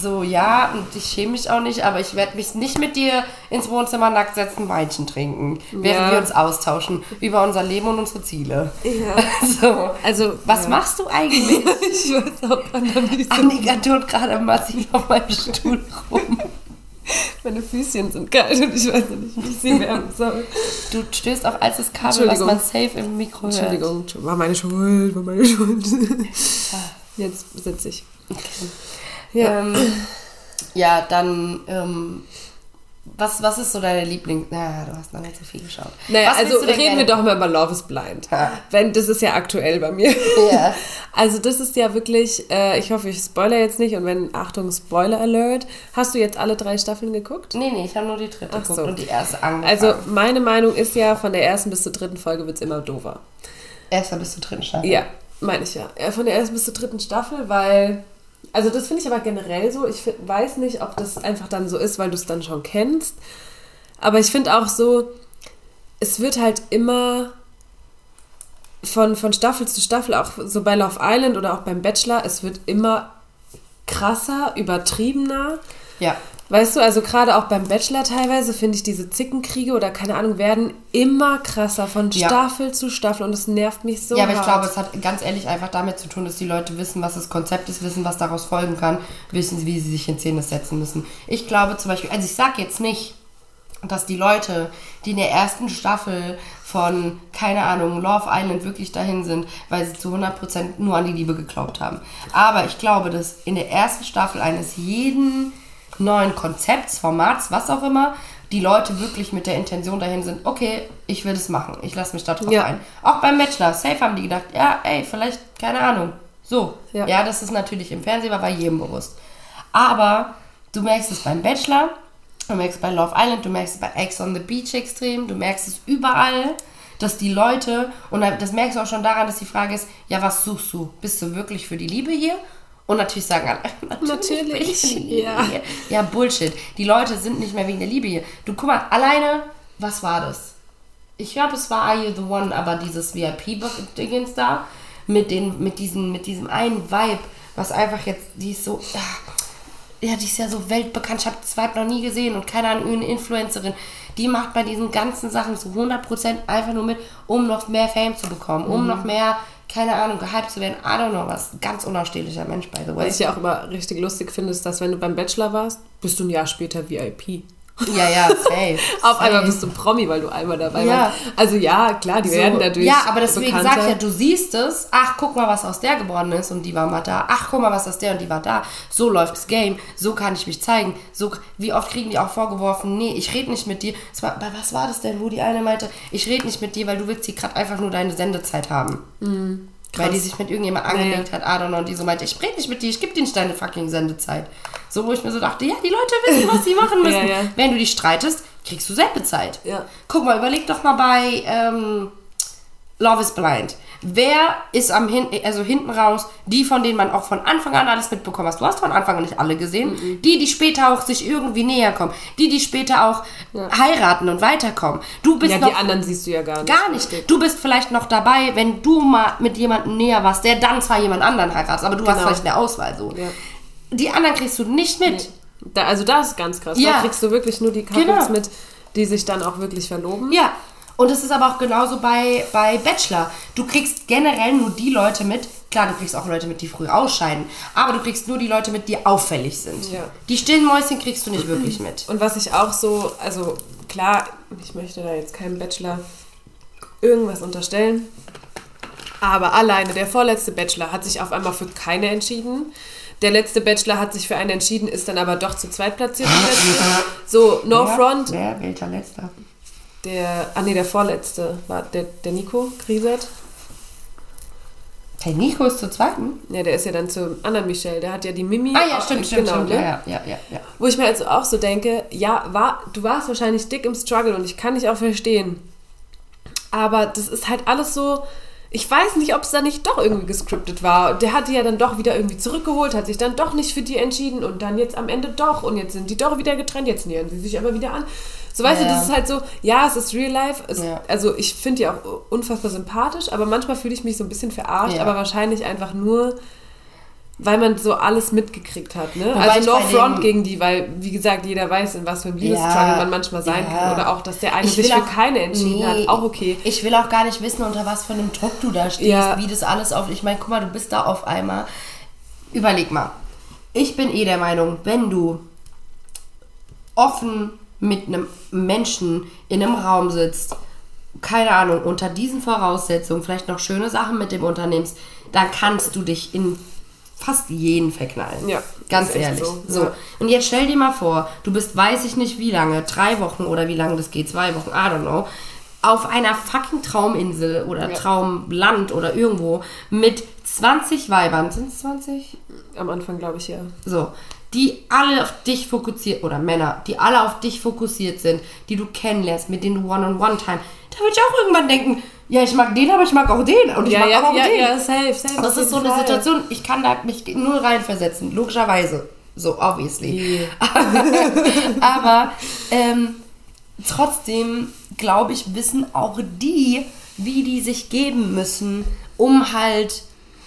so, ja, und ich schäme mich auch nicht, aber ich werde mich nicht mit dir ins Wohnzimmer nackt setzen, Weinchen trinken, während Ja. wir uns austauschen über unser Leben und unsere Ziele. Ja. So. Also, Was ja. machst du eigentlich? Ich weiß auch gerade nicht. Annika tut gerade massiv auf meinem Stuhl rum. Meine Füßchen sind kalt und ich weiß nicht, wie ich sie wärmen soll. Du stößt auf altes Kabel, was man safe im Mikro hört. Entschuldigung, war meine Schuld, war meine Schuld. Jetzt sitze ich. Ja. Ähm, ja, dann, ähm, was, was ist so deine Lieblings... Na, du hast noch nicht so viel geschaut. Naja, was also reden wir doch mal über Love is Blind. Ja. Wenn, das ist ja aktuell bei mir. Ja. Also das ist ja wirklich, äh, ich hoffe, ich spoiler jetzt nicht und wenn, Achtung, Spoiler Alert, hast du jetzt alle drei Staffeln geguckt? Nee, nee, ich habe nur die dritte Ach geguckt so. und die erste angefangen. Also meine Meinung ist ja, von der ersten bis zur dritten Folge wird es immer doofer. Erster bis zur dritten Staffel. Ja, meine ich ja. Von der ersten bis zur dritten Staffel, weil. Also, das finde ich aber generell so. Ich weiß nicht, ob das einfach dann so ist, weil du es dann schon kennst. Aber ich finde auch so, es wird halt immer von, von Staffel zu Staffel, auch so bei Love Island oder auch beim Bachelor, es wird immer krasser, übertriebener. Ja. Weißt du, also gerade auch beim Bachelor teilweise finde ich diese Zickenkriege oder keine Ahnung werden immer krasser von Ja. Staffel zu Staffel und es nervt mich so ja, aber ich hart. glaube, es hat ganz ehrlich einfach damit zu tun, dass die Leute wissen, was das Konzept ist, wissen, was daraus folgen kann, wissen, wie sie sich in Szene setzen müssen. Ich glaube zum Beispiel, also ich sage jetzt nicht, dass die Leute, die in der ersten Staffel von, keine Ahnung, Love Island wirklich dahin sind, weil sie zu 100% nur an die Liebe geglaubt haben. Aber ich glaube, dass in der ersten Staffel eines jeden neuen Konzepts, Formats, was auch immer, die Leute wirklich mit der Intention dahin sind, okay, ich will das machen, ich lasse mich da drauf Ja. ein. Auch beim Bachelor, safe haben die gedacht, ja, ey, vielleicht, keine Ahnung, so. Ja. Ja, das ist natürlich im Fernsehen, war bei jedem bewusst. Aber du merkst es beim Bachelor, du merkst es bei Love Island, du merkst es bei Ex on the Beach extrem, du merkst es überall, dass die Leute, und das merkst du auch schon daran, dass die Frage ist, ja, was suchst du? Bist du wirklich für die Liebe hier? Und natürlich sagen alle, natürlich, bin ich für die Liebe ja. Ja, Bullshit. Die Leute sind nicht mehr wegen der Liebe hier. Du, guck mal, alleine, was war das? Ich glaube, es war Are You the One, aber dieses VIP-Dingens da, mit, den, mit, diesen, mit diesem einen Vibe, was einfach jetzt, die ist so, ah, ja, die ist ja so weltbekannt. Ich habe das Vibe noch nie gesehen und keine Ahnung, eine Influencerin. Die macht bei diesen ganzen Sachen zu 100% einfach nur mit, um noch mehr Fame zu bekommen, um noch mehr, keine Ahnung, gehypt zu werden. I don't know was. Ganz unausstehlicher Mensch, by the way. Was ich ja auch immer richtig lustig finde, ist, dass wenn du beim Bachelor warst, bist du ein Jahr später VIP. Ja, ja, safe. Auf einmal bist du Promi, weil du einmal dabei Ja. warst. Also ja, klar, die So. werden dadurch Ja, aber deswegen sag ich ja, du siehst es, ach, guck mal, was aus der geworden ist und die war mal da. Ach, guck mal, was aus der und die war da. So läuft das Game, so kann ich mich zeigen. So, wie oft kriegen die auch vorgeworfen, nee, ich rede nicht mit dir. War, bei was war das denn, wo die eine meinte, ich rede nicht mit dir, weil du willst hier gerade einfach nur deine Sendezeit haben. Weil die sich mit irgendjemand angelegt hat, I don't know, und die so meinte, ich rede nicht mit dir, ich gebe dir nicht deine fucking Sendezeit. So, wo ich mir so dachte, ja, die Leute wissen, was sie machen müssen. Ja, ja. Wenn du dich streitest, kriegst du Sendezeit. Ja. Guck mal, überleg doch mal bei ähm, Love is Blind. Wer ist am hin also hinten raus, die, von denen man auch von Anfang an alles mitbekommen hast? Du hast von Anfang an nicht alle gesehen. Mhm. Die, die später auch sich irgendwie näher kommen. Die, die später auch heiraten und weiterkommen. Du bist Ja, noch die anderen siehst du ja gar nicht. Gar nicht. Du bist vielleicht noch dabei, wenn du mal mit jemandem näher warst, der dann zwar jemand anderen heiratet, aber du hast Genau. vielleicht eine Auswahl so. Ja. Die anderen kriegst du nicht mit. Da, also das ist ganz krass. Ja. Da kriegst du wirklich nur die Couples Genau. mit, die sich dann auch wirklich verloben. Ja. Und es ist aber auch genauso bei, bei Bachelor. Du kriegst generell nur die Leute mit, klar, du kriegst auch Leute mit, die früh ausscheiden, aber du kriegst nur die Leute mit, die auffällig sind. Ja. Die stillen Mäuschen kriegst du nicht wirklich mit. Und was ich auch so, also klar, ich möchte da jetzt keinem Bachelor irgendwas unterstellen, aber alleine der vorletzte Bachelor hat sich auf einmal für keine entschieden. Der letzte Bachelor hat sich für einen entschieden, ist dann aber doch zu zweit platziert. der letzte. So, no front. Wer? Welcher letzter? Der, ah nee, der vorletzte war der, der Nico Griesert. Hey, Nico ist zur zweiten? Ja, der ist ja dann zum anderen Michel. Der hat ja die Mimi. Ah ja, auch- stimmt, stimmt, genau, stimmt. ne? Ja, ja, ja, ja. Wo ich mir also auch so denke, ja, war, du warst wahrscheinlich dick im Struggle und ich kann dich auch verstehen. Aber das ist halt alles so. Ich weiß nicht, ob es da nicht doch irgendwie gescriptet war. Der hat die ja dann doch wieder irgendwie zurückgeholt, hat sich dann doch nicht für die entschieden und dann jetzt am Ende doch und jetzt sind die doch wieder getrennt, jetzt nähern sie sich aber wieder an. So weißt du, Ja. das ist halt so, ja, es ist real life. Es, Ja. Also ich finde die auch unfassbar sympathisch, aber manchmal fühle ich mich so ein bisschen verarscht, Ja. aber wahrscheinlich einfach nur, weil man so alles mitgekriegt hat, ne? Wobei also no front gegen die, weil, wie gesagt, jeder weiß, in was für einem Liebesstruggle Ja, man manchmal sein ja. kann. Oder auch, dass der eine Ich sich für auch- keine entschieden Nee, hat. Auch okay. Ich will auch gar nicht wissen, unter was für einem Druck du da stehst, Ja. wie das alles auf. Ich meine, guck mal, du bist da auf einmal. Überleg mal. Ich bin eh der Meinung, wenn du offen mit einem Menschen in einem Raum sitzt, keine Ahnung, unter diesen Voraussetzungen vielleicht noch schöne Sachen mit dem unternimmst, dann kannst du dich in fast jeden verknallen. Ja, Ganz ehrlich. so, So. ja. Und jetzt stell dir mal vor, du bist weiß ich nicht wie lange, drei Wochen oder wie lange das geht, zwei Wochen, I don't know, auf einer fucking Trauminsel oder Ja. Traumland oder irgendwo mit 20 Weibern. Sind es 20? Am Anfang glaube ich ja. So. Die alle auf dich fokussiert, oder Männer, die alle auf dich fokussiert sind, die du kennenlernst, mit denen du One-on-One-Time. Da würde ich auch irgendwann denken, ja, ich mag den, aber ich mag auch den. Und ich Ja, mag ja, auch ja, den. ja, safe, safe. Das ist so eine Fall. Situation, ich kann da mich null reinversetzen, logischerweise. So, obviously. Aber ähm, trotzdem, glaube ich, wissen auch die, wie die sich geben müssen, um halt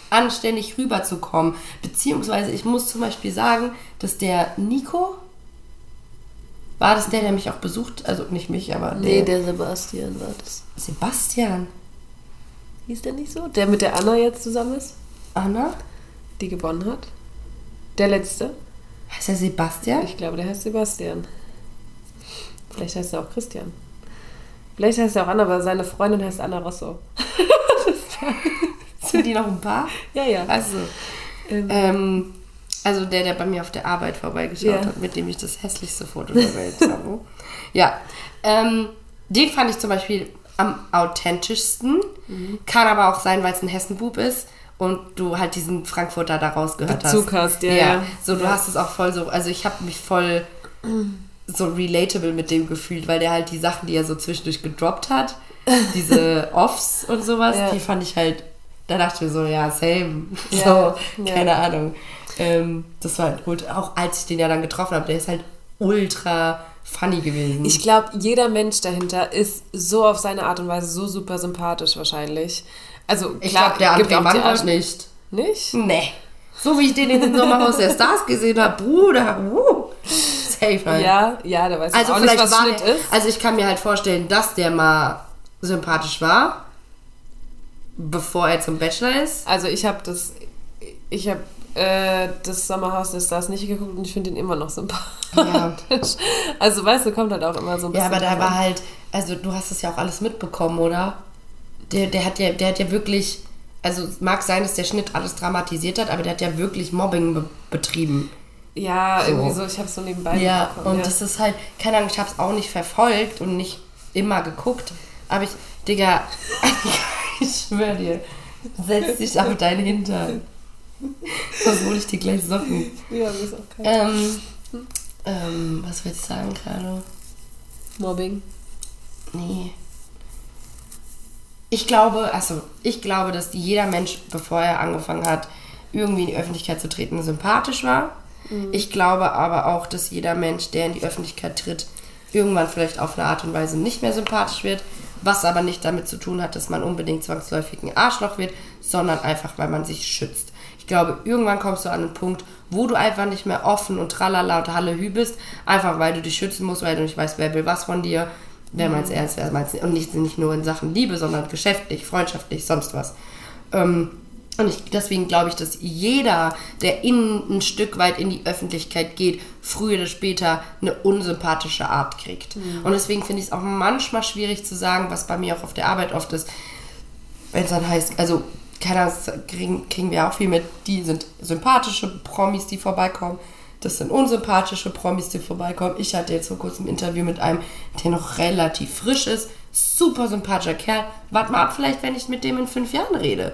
anständig rüberzukommen. Beziehungsweise, ich muss zum Beispiel sagen, dass der Nico, war das der, der mich auch besucht? Also nicht mich, aber Nee, der, der Sebastian war das. Sebastian. Hieß der nicht so? Der mit der Anna jetzt zusammen ist, Anna? die gewonnen hat. Der letzte. Heißt er Sebastian? Ich glaube, der heißt Sebastian. Vielleicht heißt er auch Christian. Vielleicht heißt er auch Anna, aber seine Freundin heißt Anna Rosso. Sind die noch ein paar? Ja, ja. Also, Ähm, ähm, also der, der bei mir auf der Arbeit vorbeigeschaut Ja. hat, mit dem ich das hässlichste Foto der Welt habe. Ja, ähm, den fand ich zum Beispiel am authentischsten. Mhm. Kann aber auch sein, weil es ein Hessenbub ist und du halt diesen Frankfurter da rausgehört Bezug hast. hast, ja, ja. So, du Ja. hast es auch voll so, also ich habe mich voll so relatable mit dem gefühlt, weil der halt die Sachen, die er so zwischendurch gedroppt hat, diese Offs und sowas, Ja. die fand ich halt, da dachte ich mir so, ja, same. Ja, so, ja. keine Ahnung. Ähm, das war halt ultra, auch als ich den ja dann getroffen habe, der ist halt ultra funny gewesen. Ich glaube, jeder Mensch dahinter ist so auf seine Art und Weise so super sympathisch wahrscheinlich. Also Ich glaube, der die Mangold Arsch- nicht. Nicht? Nee. So wie ich den in den Sommerhaus der Stars gesehen habe, Bruder, uh, safe, halt. Ja, ja, da weiß ich Also auch nicht, was war Schnitt der, ist. Also ich kann mir halt vorstellen, dass der mal sympathisch war, bevor er zum Bachelor ist. Also ich habe das, ich habe äh, das Sommerhaus der Stars nicht geguckt und ich finde ihn immer noch sympathisch. Ja. Also weißt du, kommt halt auch immer so ein Ja, bisschen. aber da war halt, also du hast es ja auch alles mitbekommen, oder? Der, der hat ja, der hat ja wirklich, also es mag sein, dass der Schnitt alles dramatisiert hat, aber der hat ja wirklich Mobbing be betrieben. Ja, So. irgendwie so, ich habe so nebenbei Ja, mitbekommen, und ja. das ist halt, keine Ahnung, ich habe es auch nicht verfolgt und nicht immer geguckt, aber ich, Digga, ich schwöre dir, setz dich auf deinen Hintern. Sonst hole ich dir gleich Socken. Ja, mir ist auch kein Ähm, ähm, was willst du sagen gerade? Mobbing. Nee. Ich glaube, also ich glaube, dass jeder Mensch, bevor er angefangen hat, irgendwie in die Öffentlichkeit zu treten, sympathisch war. Ich glaube aber auch, dass jeder Mensch, der in die Öffentlichkeit tritt, irgendwann vielleicht auf eine Art und Weise nicht mehr sympathisch wird, was aber nicht damit zu tun hat, dass man unbedingt zwangsläufig ein Arschloch wird, sondern einfach, weil man sich schützt. Ich glaube, irgendwann kommst du an einen Punkt, wo du einfach nicht mehr offen und tralala und hallehü bist, einfach weil du dich schützen musst, weil du nicht weißt, wer will was von dir, wer meint's ernst, wer meint's nicht. Und nicht, nicht nur in Sachen Liebe, sondern geschäftlich, freundschaftlich, sonst was. Ähm, und ich, deswegen glaube ich, dass jeder, der in, ein Stück weit in die Öffentlichkeit geht, früher oder später eine unsympathische Art kriegt. Und deswegen finde ich es auch manchmal schwierig zu sagen, was bei mir auch auf der Arbeit oft ist, wenn es dann heißt, also keine Ahnung, das kriegen, kriegen wir auch viel mit, die sind sympathische Promis, die vorbeikommen. Das sind unsympathische Promis, die vorbeikommen. Ich hatte jetzt vor kurzem ein Interview mit einem, der noch relativ frisch ist. Super sympathischer Kerl. Warte mal ab, vielleicht, wenn ich mit dem in fünf Jahren rede.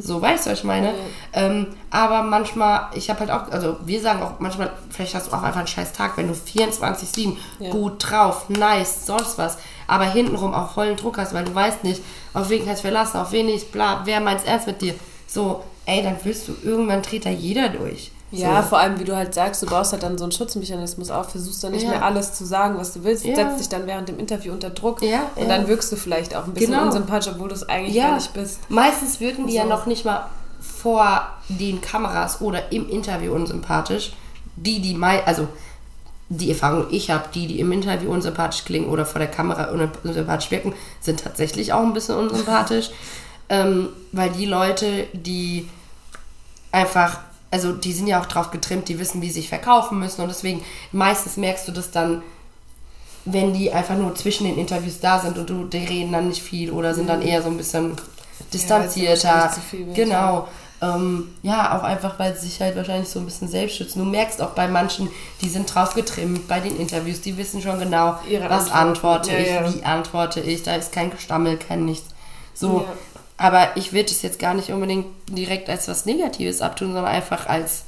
So, weißt du, was ich meine? Ähm, aber manchmal, ich habe halt auch, also wir sagen auch manchmal, vielleicht hast du auch einfach einen scheiß Tag, wenn du 24-7 Ja. gut drauf, nice, sonst was, aber hintenrum auch vollen Druck hast, weil du weißt nicht, auf wen kannst du verlassen, auf wen nicht, bla, wer meint's ernst mit dir. So, ey, dann wirst du, irgendwann dreht da jeder durch. Ja, so. vor allem, wie du halt sagst, du baust halt dann so einen Schutzmechanismus auf, versuchst dann nicht Ja. mehr alles zu sagen, was du willst, Ja. setzt dich dann während dem Interview unter Druck Ja, und ja. dann wirkst du vielleicht auch ein bisschen Genau. unsympathisch, obwohl du es eigentlich ja, gar nicht bist. meistens wirken die ja So. noch nicht mal vor den Kameras oder im Interview unsympathisch. Die, die mei also die Erfahrung ich habe, die, die im Interview unsympathisch klingen oder vor der Kamera unsympathisch wirken, sind tatsächlich auch ein bisschen unsympathisch. ähm, weil die Leute, die einfach, also die sind ja auch drauf getrimmt, die wissen, wie sie sich verkaufen müssen und deswegen meistens merkst du das dann, wenn die einfach nur zwischen den Interviews da sind und du, die reden dann nicht viel oder sind dann eher so ein bisschen distanzierter. Ja, genau. Ähm, ja, auch einfach, weil sie sich halt wahrscheinlich so ein bisschen selbst schützen. Du merkst auch bei manchen, die sind drauf getrimmt bei den Interviews, die wissen schon genau, Ihre was Antworten. antworte Ja, ich, ja. wie antworte ich, da ist kein Gestammel, kein nichts. So. Aber ich würde es jetzt gar nicht unbedingt direkt als was Negatives abtun, sondern einfach als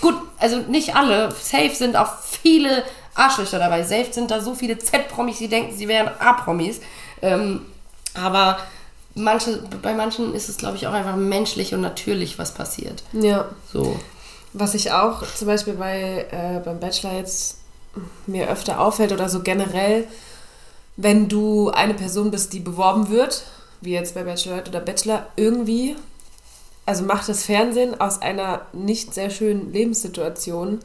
gut, also nicht alle, safe sind auch viele Arschlöcher dabei, safe sind da so viele Z-Promis, die denken, sie wären A-Promis, ähm, aber manche, bei manchen ist es, glaube ich, auch einfach menschlich und natürlich, was passiert. Ja. So. Was ich auch zum Beispiel bei, äh, beim Bachelor jetzt mir öfter auffällt oder so generell, wenn du eine Person bist, die beworben wird, wie jetzt bei Bachelorette oder Bachelor, irgendwie, also macht das Fernsehen aus einer nicht sehr schönen Lebenssituation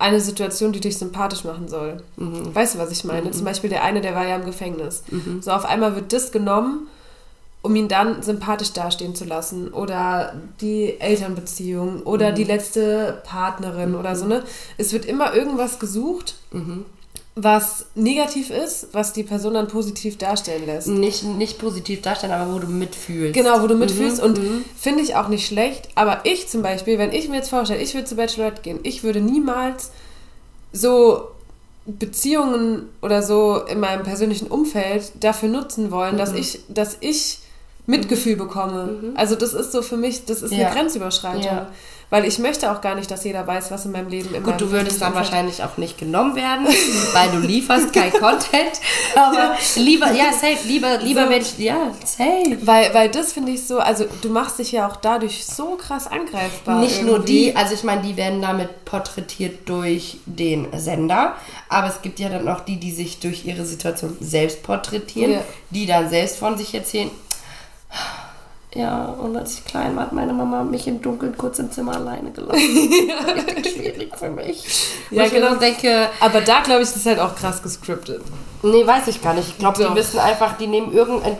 eine Situation, die dich sympathisch machen soll. Weißt du, was ich meine? Zum Beispiel der eine, der war ja im Gefängnis. So auf einmal wird das genommen um ihn dann sympathisch dastehen zu lassen. Oder die Elternbeziehung oder die letzte Partnerin oder so, ne? Es wird immer irgendwas gesucht, was negativ ist, was die Person dann positiv darstellen lässt. Nicht, nicht positiv darstellen, aber wo du mitfühlst. Genau, wo du mitfühlst und finde ich auch nicht schlecht. Aber ich zum Beispiel, wenn ich mir jetzt vorstelle, ich würde zu Bachelorette gehen, ich würde niemals so Beziehungen oder so in meinem persönlichen Umfeld dafür nutzen wollen, dass ich, dass ich Mitgefühl bekomme. Also das ist so für mich, das ist Ja. eine Grenzüberschreitung. Ja. Weil ich möchte auch gar nicht, dass jeder weiß, was in meinem Leben in Gut, du würdest dann wahrscheinlich auch nicht genommen werden, weil du lieferst kein Content. Aber lieber, ja, safe, lieber, lieber So. ich, ja, safe. Weil, weil das finde ich so, also du machst dich ja auch dadurch so krass angreifbar. Nicht nur irgendwie. die, also ich meine, die werden damit porträtiert durch den Sender, aber es gibt ja dann auch die, die sich durch ihre Situation selbst porträtieren, Ja. die dann selbst von sich erzählen. Ja, und als ich klein war, hat meine Mama mich im Dunkeln kurz im Zimmer alleine gelassen. Richtig schwierig für mich. Ja, ich genau. denke, Aber da glaube ich, das ist halt auch krass gescriptet. Nee, weiß ich gar nicht. Ich glaube, die wissen einfach, die nehmen irgendein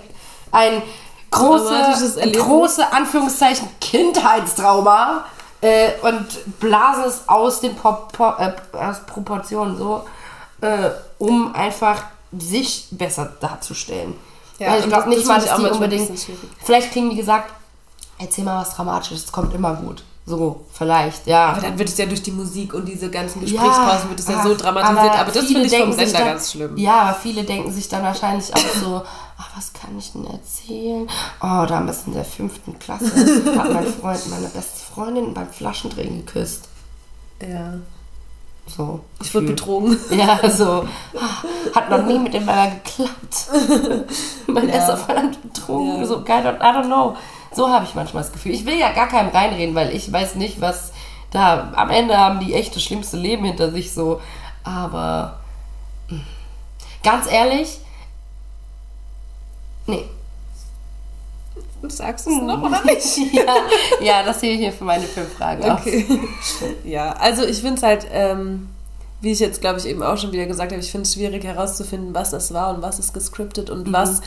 ein große, große Anführungszeichen Kindheitstrauma äh, und blasen es aus den Pro Pro äh, aus Proportionen so, äh, um einfach sich besser darzustellen. Ja, Weil ich glaube das- nicht das mal, dass die unbedingt. Vielleicht kriegen die gesagt, erzähl mal was Dramatisches, es kommt immer gut. So, vielleicht, ja. Aber dann wird es ja durch die Musik und diese ganzen Gesprächspausen wird es ja so dramatisiert. Aber, das viele finde ich vom Sender dann- ganz schlimm. Ja, aber viele denken sich dann wahrscheinlich auch so, ach, was kann ich denn erzählen? Oh, damals in der fünften Klasse hat mein Freund meine beste Freundin beim Flaschendrehen geküsst. Ja. So. Ich wurde betrogen. Ja, so. ah, Hat noch nie mit dem Männer geklappt. mein erster Freund hat betrogen. Ja. So, don't, I don't know. So habe ich manchmal das Gefühl. Ich will ja gar keinem reinreden, weil ich weiß nicht, was da. Am Ende haben die echt das schlimmste Leben hinter sich so. Aber. mh. Ganz ehrlich. Nee. Sagst du es noch oder nicht? ja, ja, das sehe ich hier für meine fünf Fragen aus. Okay. ja, also ich finde es halt, ähm, wie ich jetzt glaube ich eben auch schon wieder gesagt habe, ich finde es schwierig herauszufinden, was das war und was ist gescriptet und was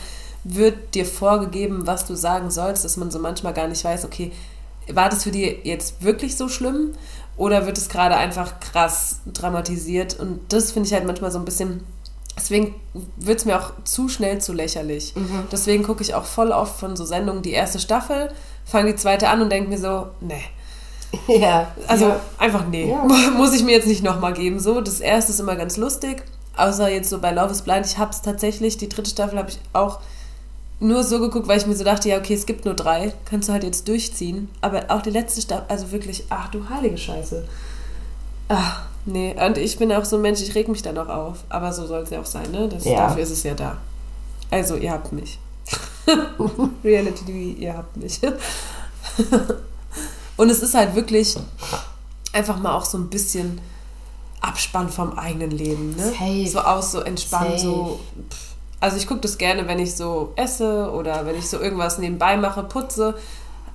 wird dir vorgegeben, was du sagen sollst, dass man so manchmal gar nicht weiß, okay, war das für dich jetzt wirklich so schlimm oder wird es gerade einfach krass dramatisiert und das finde ich halt manchmal so ein bisschen Deswegen wird es mir auch zu schnell zu lächerlich. Deswegen gucke ich auch voll oft von so Sendungen die erste Staffel, fange die zweite an und denke mir so, nee. Ja. Also ja. einfach nee. Ja. Muss ich mir jetzt nicht nochmal geben. So, das erste ist immer ganz lustig. Außer jetzt so bei Love is Blind. Ich habe es tatsächlich, die dritte Staffel habe ich auch nur so geguckt, weil ich mir so dachte, ja, okay, es gibt nur drei. Kannst du halt jetzt durchziehen. Aber auch die letzte Staffel, also wirklich, ach du heilige Scheiße. Ach, nee. Und ich bin auch so ein Mensch, ich reg mich dann auch auf. Aber so soll es ja auch sein, ne? Das, Ja. Dafür ist es ja da. Also, ihr habt mich. Reality TV, ihr habt mich. Und es ist halt wirklich einfach mal auch so ein bisschen Abspann vom eigenen Leben, ne? Safe. So aus, so entspannen, Safe. so. pff. Also ich gucke das gerne, wenn ich so esse oder wenn ich so irgendwas nebenbei mache, putze.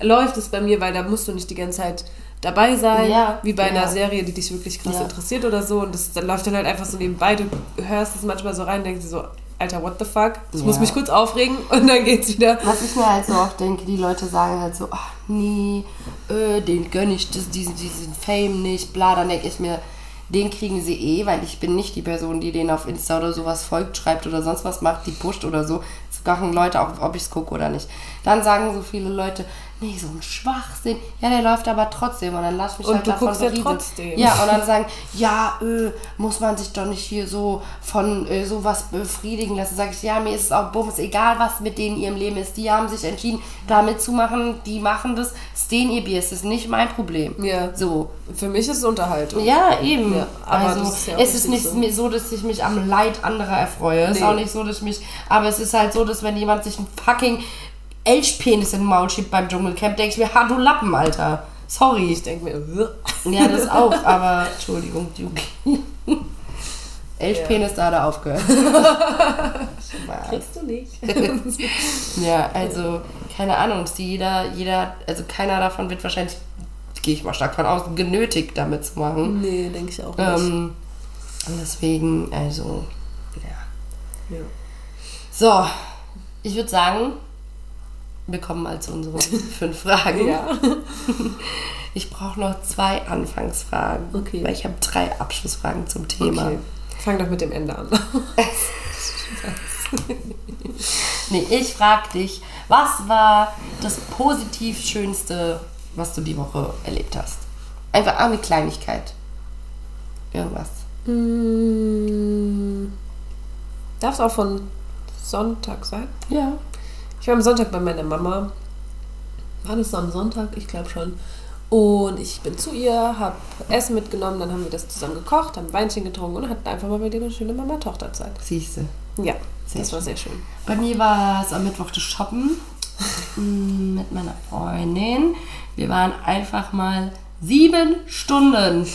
läuft es bei mir, weil da musst du nicht die ganze Zeit dabei sein, Ja, wie bei ja. einer Serie, die dich wirklich krass Ja. interessiert oder so. Und das dann läuft dann halt einfach so nebenbei. Du hörst es manchmal so rein, denkst dir so, Alter, what the fuck? Das muss mich kurz aufregen und dann geht's wieder. Was ich mir halt so oft denke, die Leute sagen halt so, ach nee, äh, den gönne ich das, diesen, diesen Fame nicht, bla, dann denke ich mir, den kriegen sie eh, weil ich bin nicht die Person, die den auf Insta oder sowas folgt, schreibt oder sonst was macht, die pusht oder so. Machen Leute auch, ob ich es gucke oder nicht. Dann sagen so viele Leute, nee, so ein Schwachsinn. Ja, der läuft aber trotzdem und dann lass mich Und halt du davon guckst ja trotzdem. Ja, und dann sagen, ja, äh, muss man sich doch nicht hier so von äh, sowas befriedigen lassen. Sag ich, ja, mir ist es auch bums, egal was mit denen in ihrem Leben ist. Die haben sich entschieden, da mitzumachen, die machen das, ist denen ihr Bier, es ist nicht mein Problem. Ja. So. Für mich ist es Unterhaltung. Ja, eben. Ja, aber also, ist ja es ist nicht so. so, dass ich mich am Leid anderer erfreue. Es ist Nee. auch nicht so, dass ich mich. Aber es ist halt so, dass wenn jemand sich einen fucking Elchpenis in den Maul schiebt beim Dschungelcamp, denke ich mir, ha, du Lappen, Alter. Sorry. Ich denke mir. Ja, das auch, aber Entschuldigung, Duki. Elchpenis, da hat er aufgehört. Kriegst du nicht. Ja, also, keine Ahnung, jeder, jeder, also keiner davon wird wahrscheinlich, gehe ich mal stark von aus, genötigt damit zu machen. nee, denke ich auch nicht. Ähm, deswegen, also, ja. ja. So, ich würde sagen, wir kommen mal zu unseren fünf Fragen. ja. Ich brauche noch zwei Anfangsfragen. Okay. Weil ich habe drei Abschlussfragen zum Thema. Okay. Fang doch mit dem Ende an. Nee, ich frage dich, was war das positiv Schönste, was du die Woche erlebt hast? Einfach eine Kleinigkeit. Irgendwas. Mm. Darf es auch von Sonntag sein? Ja. Ich war am Sonntag bei meiner Mama. War das am Sonntag? Ich glaube schon. Und ich bin zu ihr, habe Essen mitgenommen, dann haben wir das zusammen gekocht, haben Weinchen getrunken und hatten einfach mal wieder eine schöne Mama-Tochter-Zeit. Siehste. Ja, Sehr das war sehr schön. Bei mir war es am Mittwoch das Shoppen mit meiner Freundin. Wir waren einfach mal sieben Stunden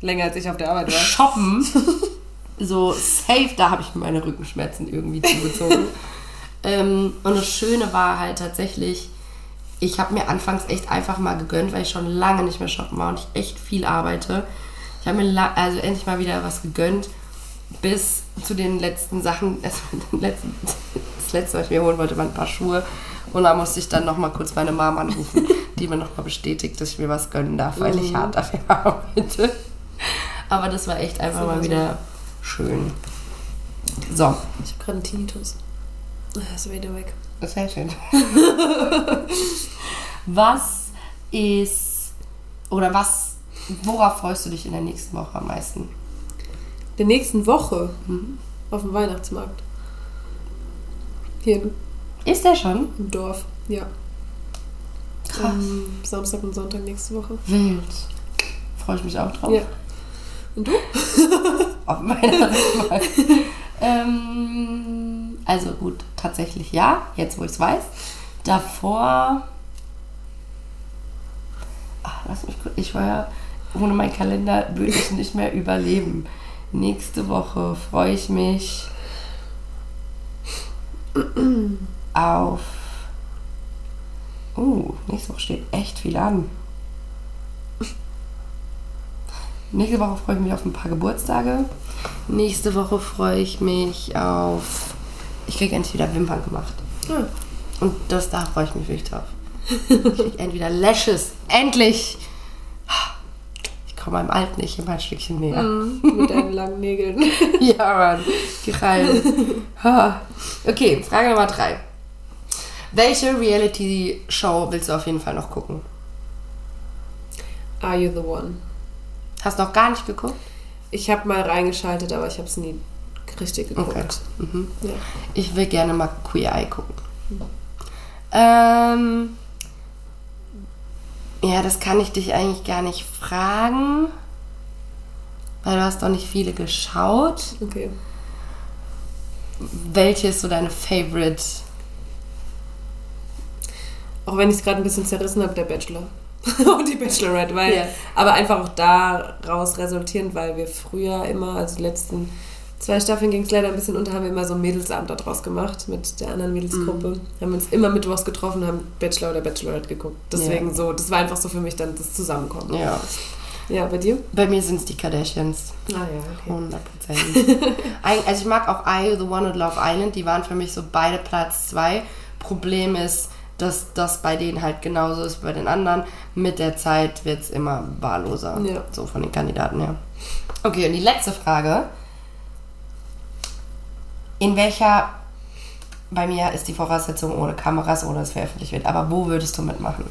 Länger als ich auf der Arbeit war. shoppen. So safe, da habe ich mir meine Rückenschmerzen irgendwie zugezogen. ähm, und das Schöne war halt tatsächlich, ich habe mir anfangs echt einfach mal gegönnt, weil ich schon lange nicht mehr shoppen war und ich echt viel arbeite. Ich habe mir also endlich mal wieder was gegönnt, bis zu den letzten Sachen. Also den letzten, das letzte, was ich mir holen wollte, waren ein paar Schuhe. Und da musste ich dann noch mal kurz meine Mom anrufen, die mir noch mal bestätigt, dass ich mir was gönnen darf, weil ich hart dafür arbeite. Aber das war echt einfach mal wieder schön. So, Ich habe gerade einen Tinnitus. Ah, Ist wieder weg. sehr schön. was ist oder was, worauf freust du dich in der nächsten Woche am meisten? Der nächsten Woche auf dem Weihnachtsmarkt. Hier Ist der schon? im Dorf. Ja. Krass. Am Samstag und Sonntag nächste Woche. Wild. Freue ich mich auch drauf. Ja. Und du? Auf meiner Mal. ähm, also gut, tatsächlich ja, jetzt wo ich es weiß. Davor. Ach, lass mich kurz. Ich war ja, ohne meinen Kalender würde ich nicht mehr überleben. Nächste Woche freue ich mich auf. Uh, nächste Woche steht echt viel an. Nächste Woche freue ich mich auf ein paar Geburtstage. Nächste Woche freue ich mich auf. Ich kriege endlich wieder Wimpern gemacht. Ah. Und das, da freue ich mich wirklich drauf. Ich kriege entweder Lashes. Endlich! Ich komme meinem Alten nicht immer ein Stückchen näher. Mit deinen langen Nägeln. Ja, Mann. Ha. Okay, Frage Nummer drei. Welche Reality-Show willst du auf jeden Fall noch gucken? Are you the one? Hast noch gar nicht geguckt? Ich habe mal reingeschaltet, aber ich habe es nie richtig geguckt. Okay. Mhm. Ja. Ich will gerne mal Queer Eye gucken. Ähm, ja, das kann ich dich eigentlich gar nicht fragen, weil du hast doch nicht viele geschaut. Okay. Welche ist so deine Favorite? Auch wenn ich es gerade ein bisschen zerrissen habe, der Bachelor. und die Bachelorette, weil, Ja. aber einfach auch daraus resultierend, weil wir früher immer, also die letzten Zwei Staffeln ging es leider ein bisschen unter, haben wir immer so einen Mädelsabend daraus gemacht mit der anderen Mädelsgruppe. Mhm. Haben uns immer mittwochs getroffen, haben Bachelor oder Bachelorette geguckt. Deswegen Ja. so, das war einfach so für mich dann das Zusammenkommen. Ja. Ja, bei dir? Bei mir sind es die Kardashians. Ah ja, 100 Prozent. also ich mag auch I, The One und Love Island. Die waren für mich so beide Platz zwei. Problem ist, dass das bei denen halt genauso ist wie bei den anderen. Mit der Zeit wird es immer wahlloser. Ja. So von den Kandidaten her. Okay, und die letzte Frage. In welcher, bei mir ist die Voraussetzung ohne Kameras oder es veröffentlicht wird, aber wo würdest du mitmachen?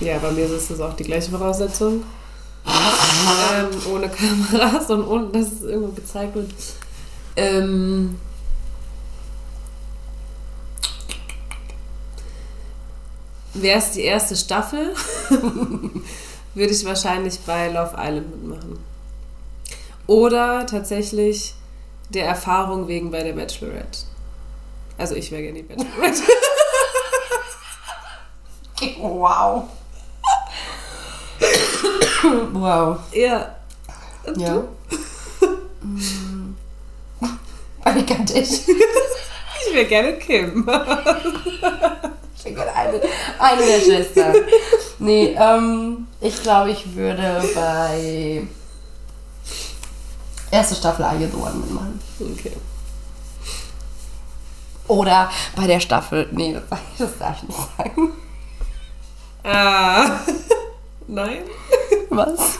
Ja, bei mir ist es auch die gleiche Voraussetzung. ähm, ohne Kameras und ohne, dass es irgendwo gezeigt wird. Ähm, Wäre es die erste Staffel, würde ich wahrscheinlich bei Love Island mitmachen. Oder tatsächlich der Erfahrung wegen bei der Bachelorette. Also ich wäre gerne die Bachelorette. Wow. wow. ja. Ja. Mm. Eine Kardashian. Ich wäre gerne Kim. Eine, eine der Schwestern. Nee, ähm, ich glaube, ich würde bei erste Staffel Are You the One mitmachen. Okay. Oder bei der Staffel, nee, das, sag ich- das darf ich nicht sagen. Ah. Nein? Was?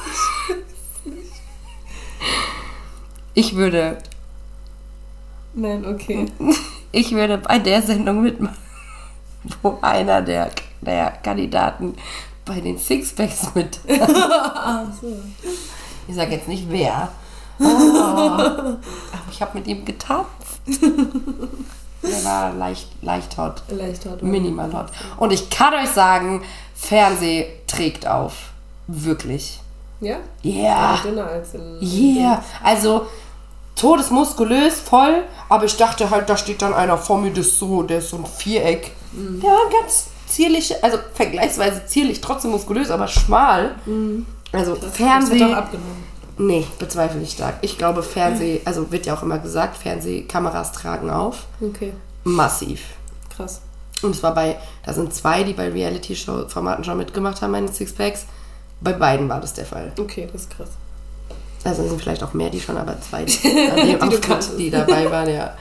Ich würde, Nein, okay. ich würde bei der Sendung mitmachen, wo einer der, der Kandidaten bei den Sixpacks mit. Ich sage jetzt nicht wer. Oh, aber ich habe mit ihm getanzt. Der war leicht, leicht hot. Leicht hart. Minimal hot. Und ich kann euch sagen, Fernseh trägt auf. Wirklich. Ja? Yeah. Dünner als. Yeah. Also, todesmuskulös, voll. Aber ich dachte halt, da steht dann einer vor mir, das so, der ist so ein Viereck. Der war ganz zierlich, also vergleichsweise zierlich, trotzdem muskulös, aber schmal. Also, Das Fernseh. hat doch abgenommen. Nee, bezweifle ich stark. Ich glaube, Fernseh, also wird ja auch immer gesagt, Fernsehkameras tragen auf. Okay. Massiv. Krass. Und es war bei, da sind zwei, die bei Reality-Show-Formaten schon mitgemacht haben, meine Sixpacks. Bei beiden war das der Fall. Okay, das ist krass. Also es sind vielleicht auch mehr, die schon, aber zwei, die, kanntest. die dabei waren, ja.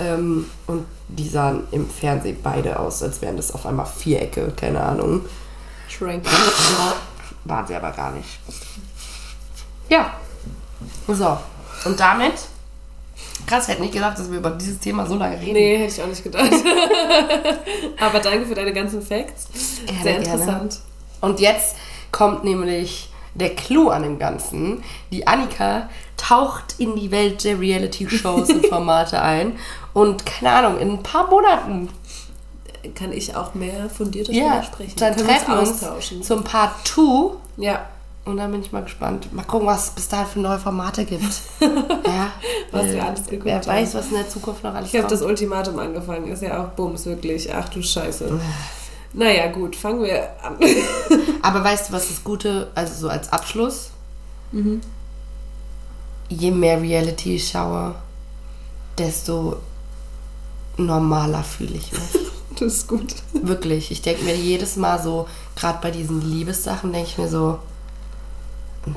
Ähm, und die sahen im Fernsehen beide aus, als wären das auf einmal Vierecke, keine Ahnung. Schrank. Waren sie aber gar nicht. Ja. So. Und damit, krass, ich hätte nicht gedacht, dass wir über dieses Thema so lange reden. Nee, hätte ich auch nicht gedacht. Aber danke für deine ganzen Facts. Gerne, Sehr gerne. interessant. Und jetzt kommt nämlich der Clou an dem Ganzen. Die Annika taucht in die Welt der Reality-Shows und Formate ein. Und keine Ahnung, in ein paar Monaten Kann ich auch mehr fundiertes ja, darüber sprechen? dann Können treffen wir uns austauschen. zum Part 2. Ja, Und dann bin ich mal gespannt. Mal gucken, was es bis dahin für neue Formate gibt. ja, Was äh, wir alles geguckt Wer haben. weiß, was in der Zukunft noch alles ich habe das. Ultimatum angefangen. Ist ja auch Bums, wirklich. Ach du Scheiße. Naja, gut, fangen wir an. Aber weißt du, was das Gute, also so als Abschluss? Mhm. Je mehr Reality ich schaue, desto normaler fühle ich mich. Das ist gut. Wirklich. Ich denke mir jedes Mal so, gerade bei diesen Liebessachen, denke ich mir so,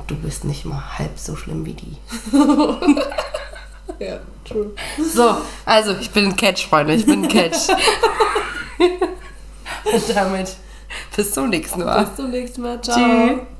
du bist nicht mal halb so schlimm wie die. Ja, true. So, also ich bin ein Catch, Freunde, ich bin ein Catch. und damit bis zum nächsten Mal. Bis zum nächsten Mal. Ciao. Tschüss.